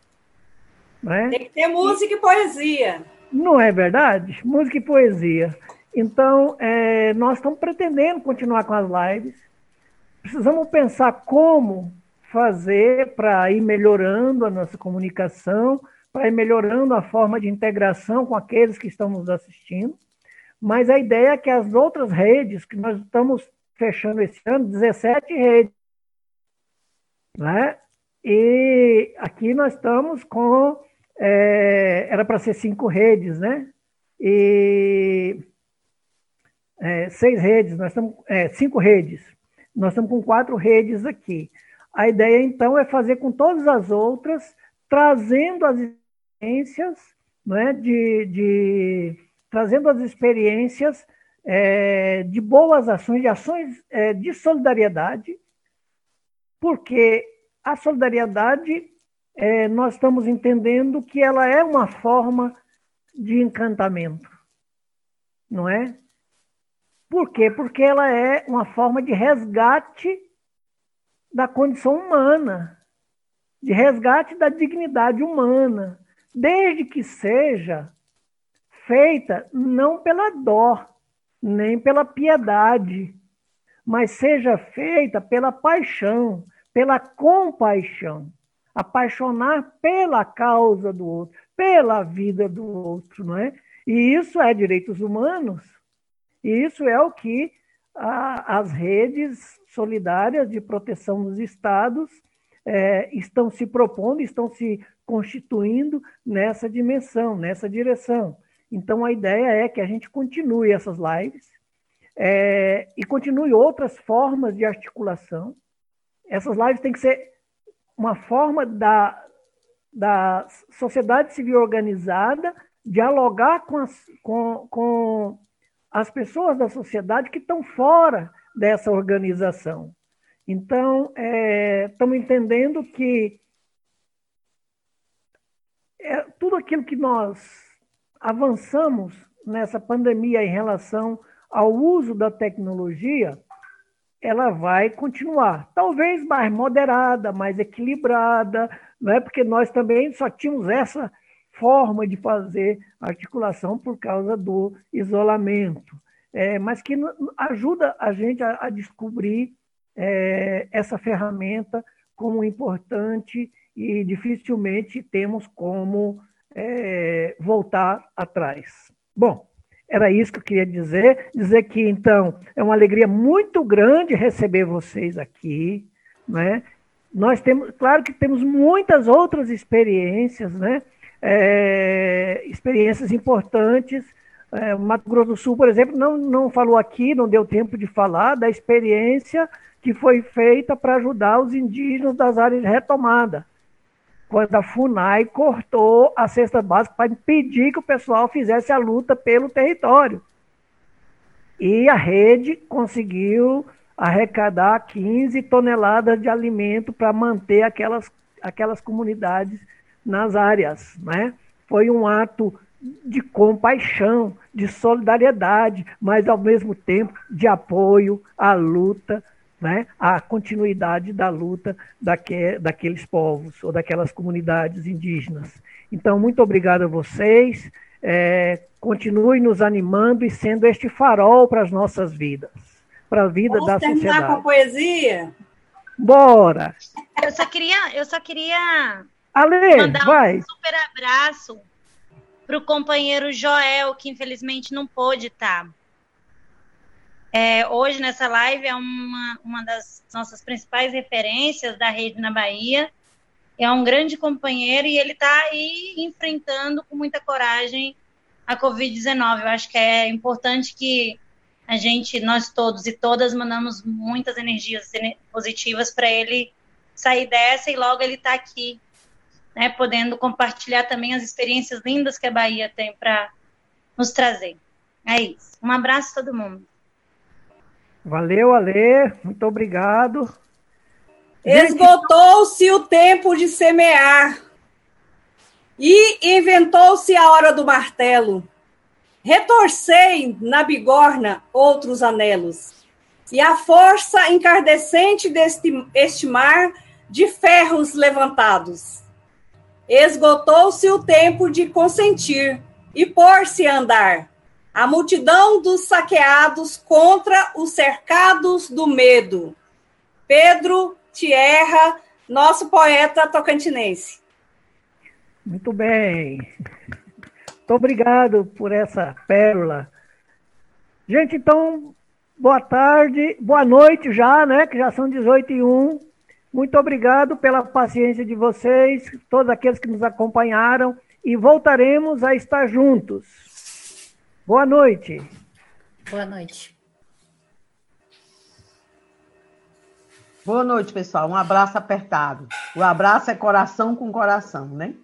Né? Tem que ter música e poesia. Não é verdade? Música e poesia. Então, é, nós estamos pretendendo continuar com as lives. Precisamos pensar como fazer para ir melhorando a nossa comunicação, para ir melhorando a forma de integração com aqueles que estão nos assistindo. Mas a ideia é que as outras redes, que nós estamos fechando esse ano, 17 redes, né? E aqui nós estamos com. É, era para ser cinco redes, né? E é, seis redes, nós estamos. É, cinco redes. Nós estamos com quatro redes aqui. A ideia, então, é fazer com todas as outras, trazendo as experiências, né, de, de trazendo as experiências é, de boas ações, de ações é, de solidariedade, porque a solidariedade, é, nós estamos entendendo que ela é uma forma de encantamento, não é? Por quê? Porque ela é uma forma de resgate da condição humana, de resgate da dignidade humana, desde que seja feita não pela dó, nem pela piedade, mas seja feita pela paixão, pela compaixão, apaixonar pela causa do outro, pela vida do outro, não é? E isso é direitos humanos. E isso é o que a, as redes solidárias de proteção dos estados é, estão se propondo, estão se constituindo nessa dimensão, nessa direção. Então, a ideia é que a gente continue essas lives, é, e continue outras formas de articulação. Essas lives têm que ser uma forma da, da sociedade civil organizada dialogar com as, com, com as pessoas da sociedade que estão fora dessa organização. Então, é, estamos entendendo que é, tudo aquilo que nós avançamos nessa pandemia em relação ao uso da tecnologia, ela vai continuar. Talvez mais moderada, mais equilibrada, não é? porque nós também só tínhamos essa forma de fazer articulação por causa do isolamento, é, mas que ajuda a gente a, a descobrir é, essa ferramenta como importante e dificilmente temos como é, voltar atrás. Bom, era isso que eu queria dizer. Dizer que, então, é uma alegria muito grande receber vocês aqui. Né? Nós temos, claro que temos muitas outras experiências, né? É, experiências importantes. É, Mato Grosso do Sul, por exemplo, não, não falou aqui, não deu tempo de falar da experiência que foi feita para ajudar os indígenas das áreas de retomada quando a FUNAI cortou a cesta básica para impedir que o pessoal fizesse a luta pelo território. E a rede conseguiu arrecadar 15 toneladas de alimento para manter aquelas, aquelas comunidades nas áreas. Né? Foi um ato de compaixão, de solidariedade, mas ao mesmo tempo de apoio à luta, né, à continuidade da luta daque, daqueles povos ou daquelas comunidades indígenas. Então, muito obrigado a vocês. É, continue nos animando e sendo este farol para as nossas vidas, para a vida Vamos da sociedade. Vamos terminar com a poesia? Bora! Eu só queria, eu só queria Ale, mandar vai. um super abraço para o companheiro Joel, que infelizmente não pôde estar. Tá. É, hoje, nessa live, é uma, uma das nossas principais referências da rede na Bahia. É um grande companheiro e ele está aí enfrentando com muita coragem a Covid-19. Eu acho que é importante que a gente, nós todos e todas, mandamos muitas energias positivas para ele sair dessa e logo ele está aqui né, podendo compartilhar também as experiências lindas que a Bahia tem para nos trazer. É isso. Um abraço a todo mundo. Valeu, Ale. Muito obrigado. Esgotou-se o tempo de semear e inventou-se a hora do martelo. Retorcei na bigorna outros anelos, e a força encardecente deste este mar de ferros levantados Esgotou-se o tempo de consentir e pôr-se a andar. A multidão dos saqueados contra os cercados do medo. Pedro Tierra, nosso poeta tocantinense. Muito bem. Muito obrigado por essa pérola. Gente, então, boa tarde, boa noite já, né? Que já são 18 e 1. Muito obrigado pela paciência de vocês, todos aqueles que nos acompanharam, e voltaremos a estar juntos. Boa noite. Boa noite. Boa noite, pessoal. Um abraço apertado. O abraço é coração com coração, né?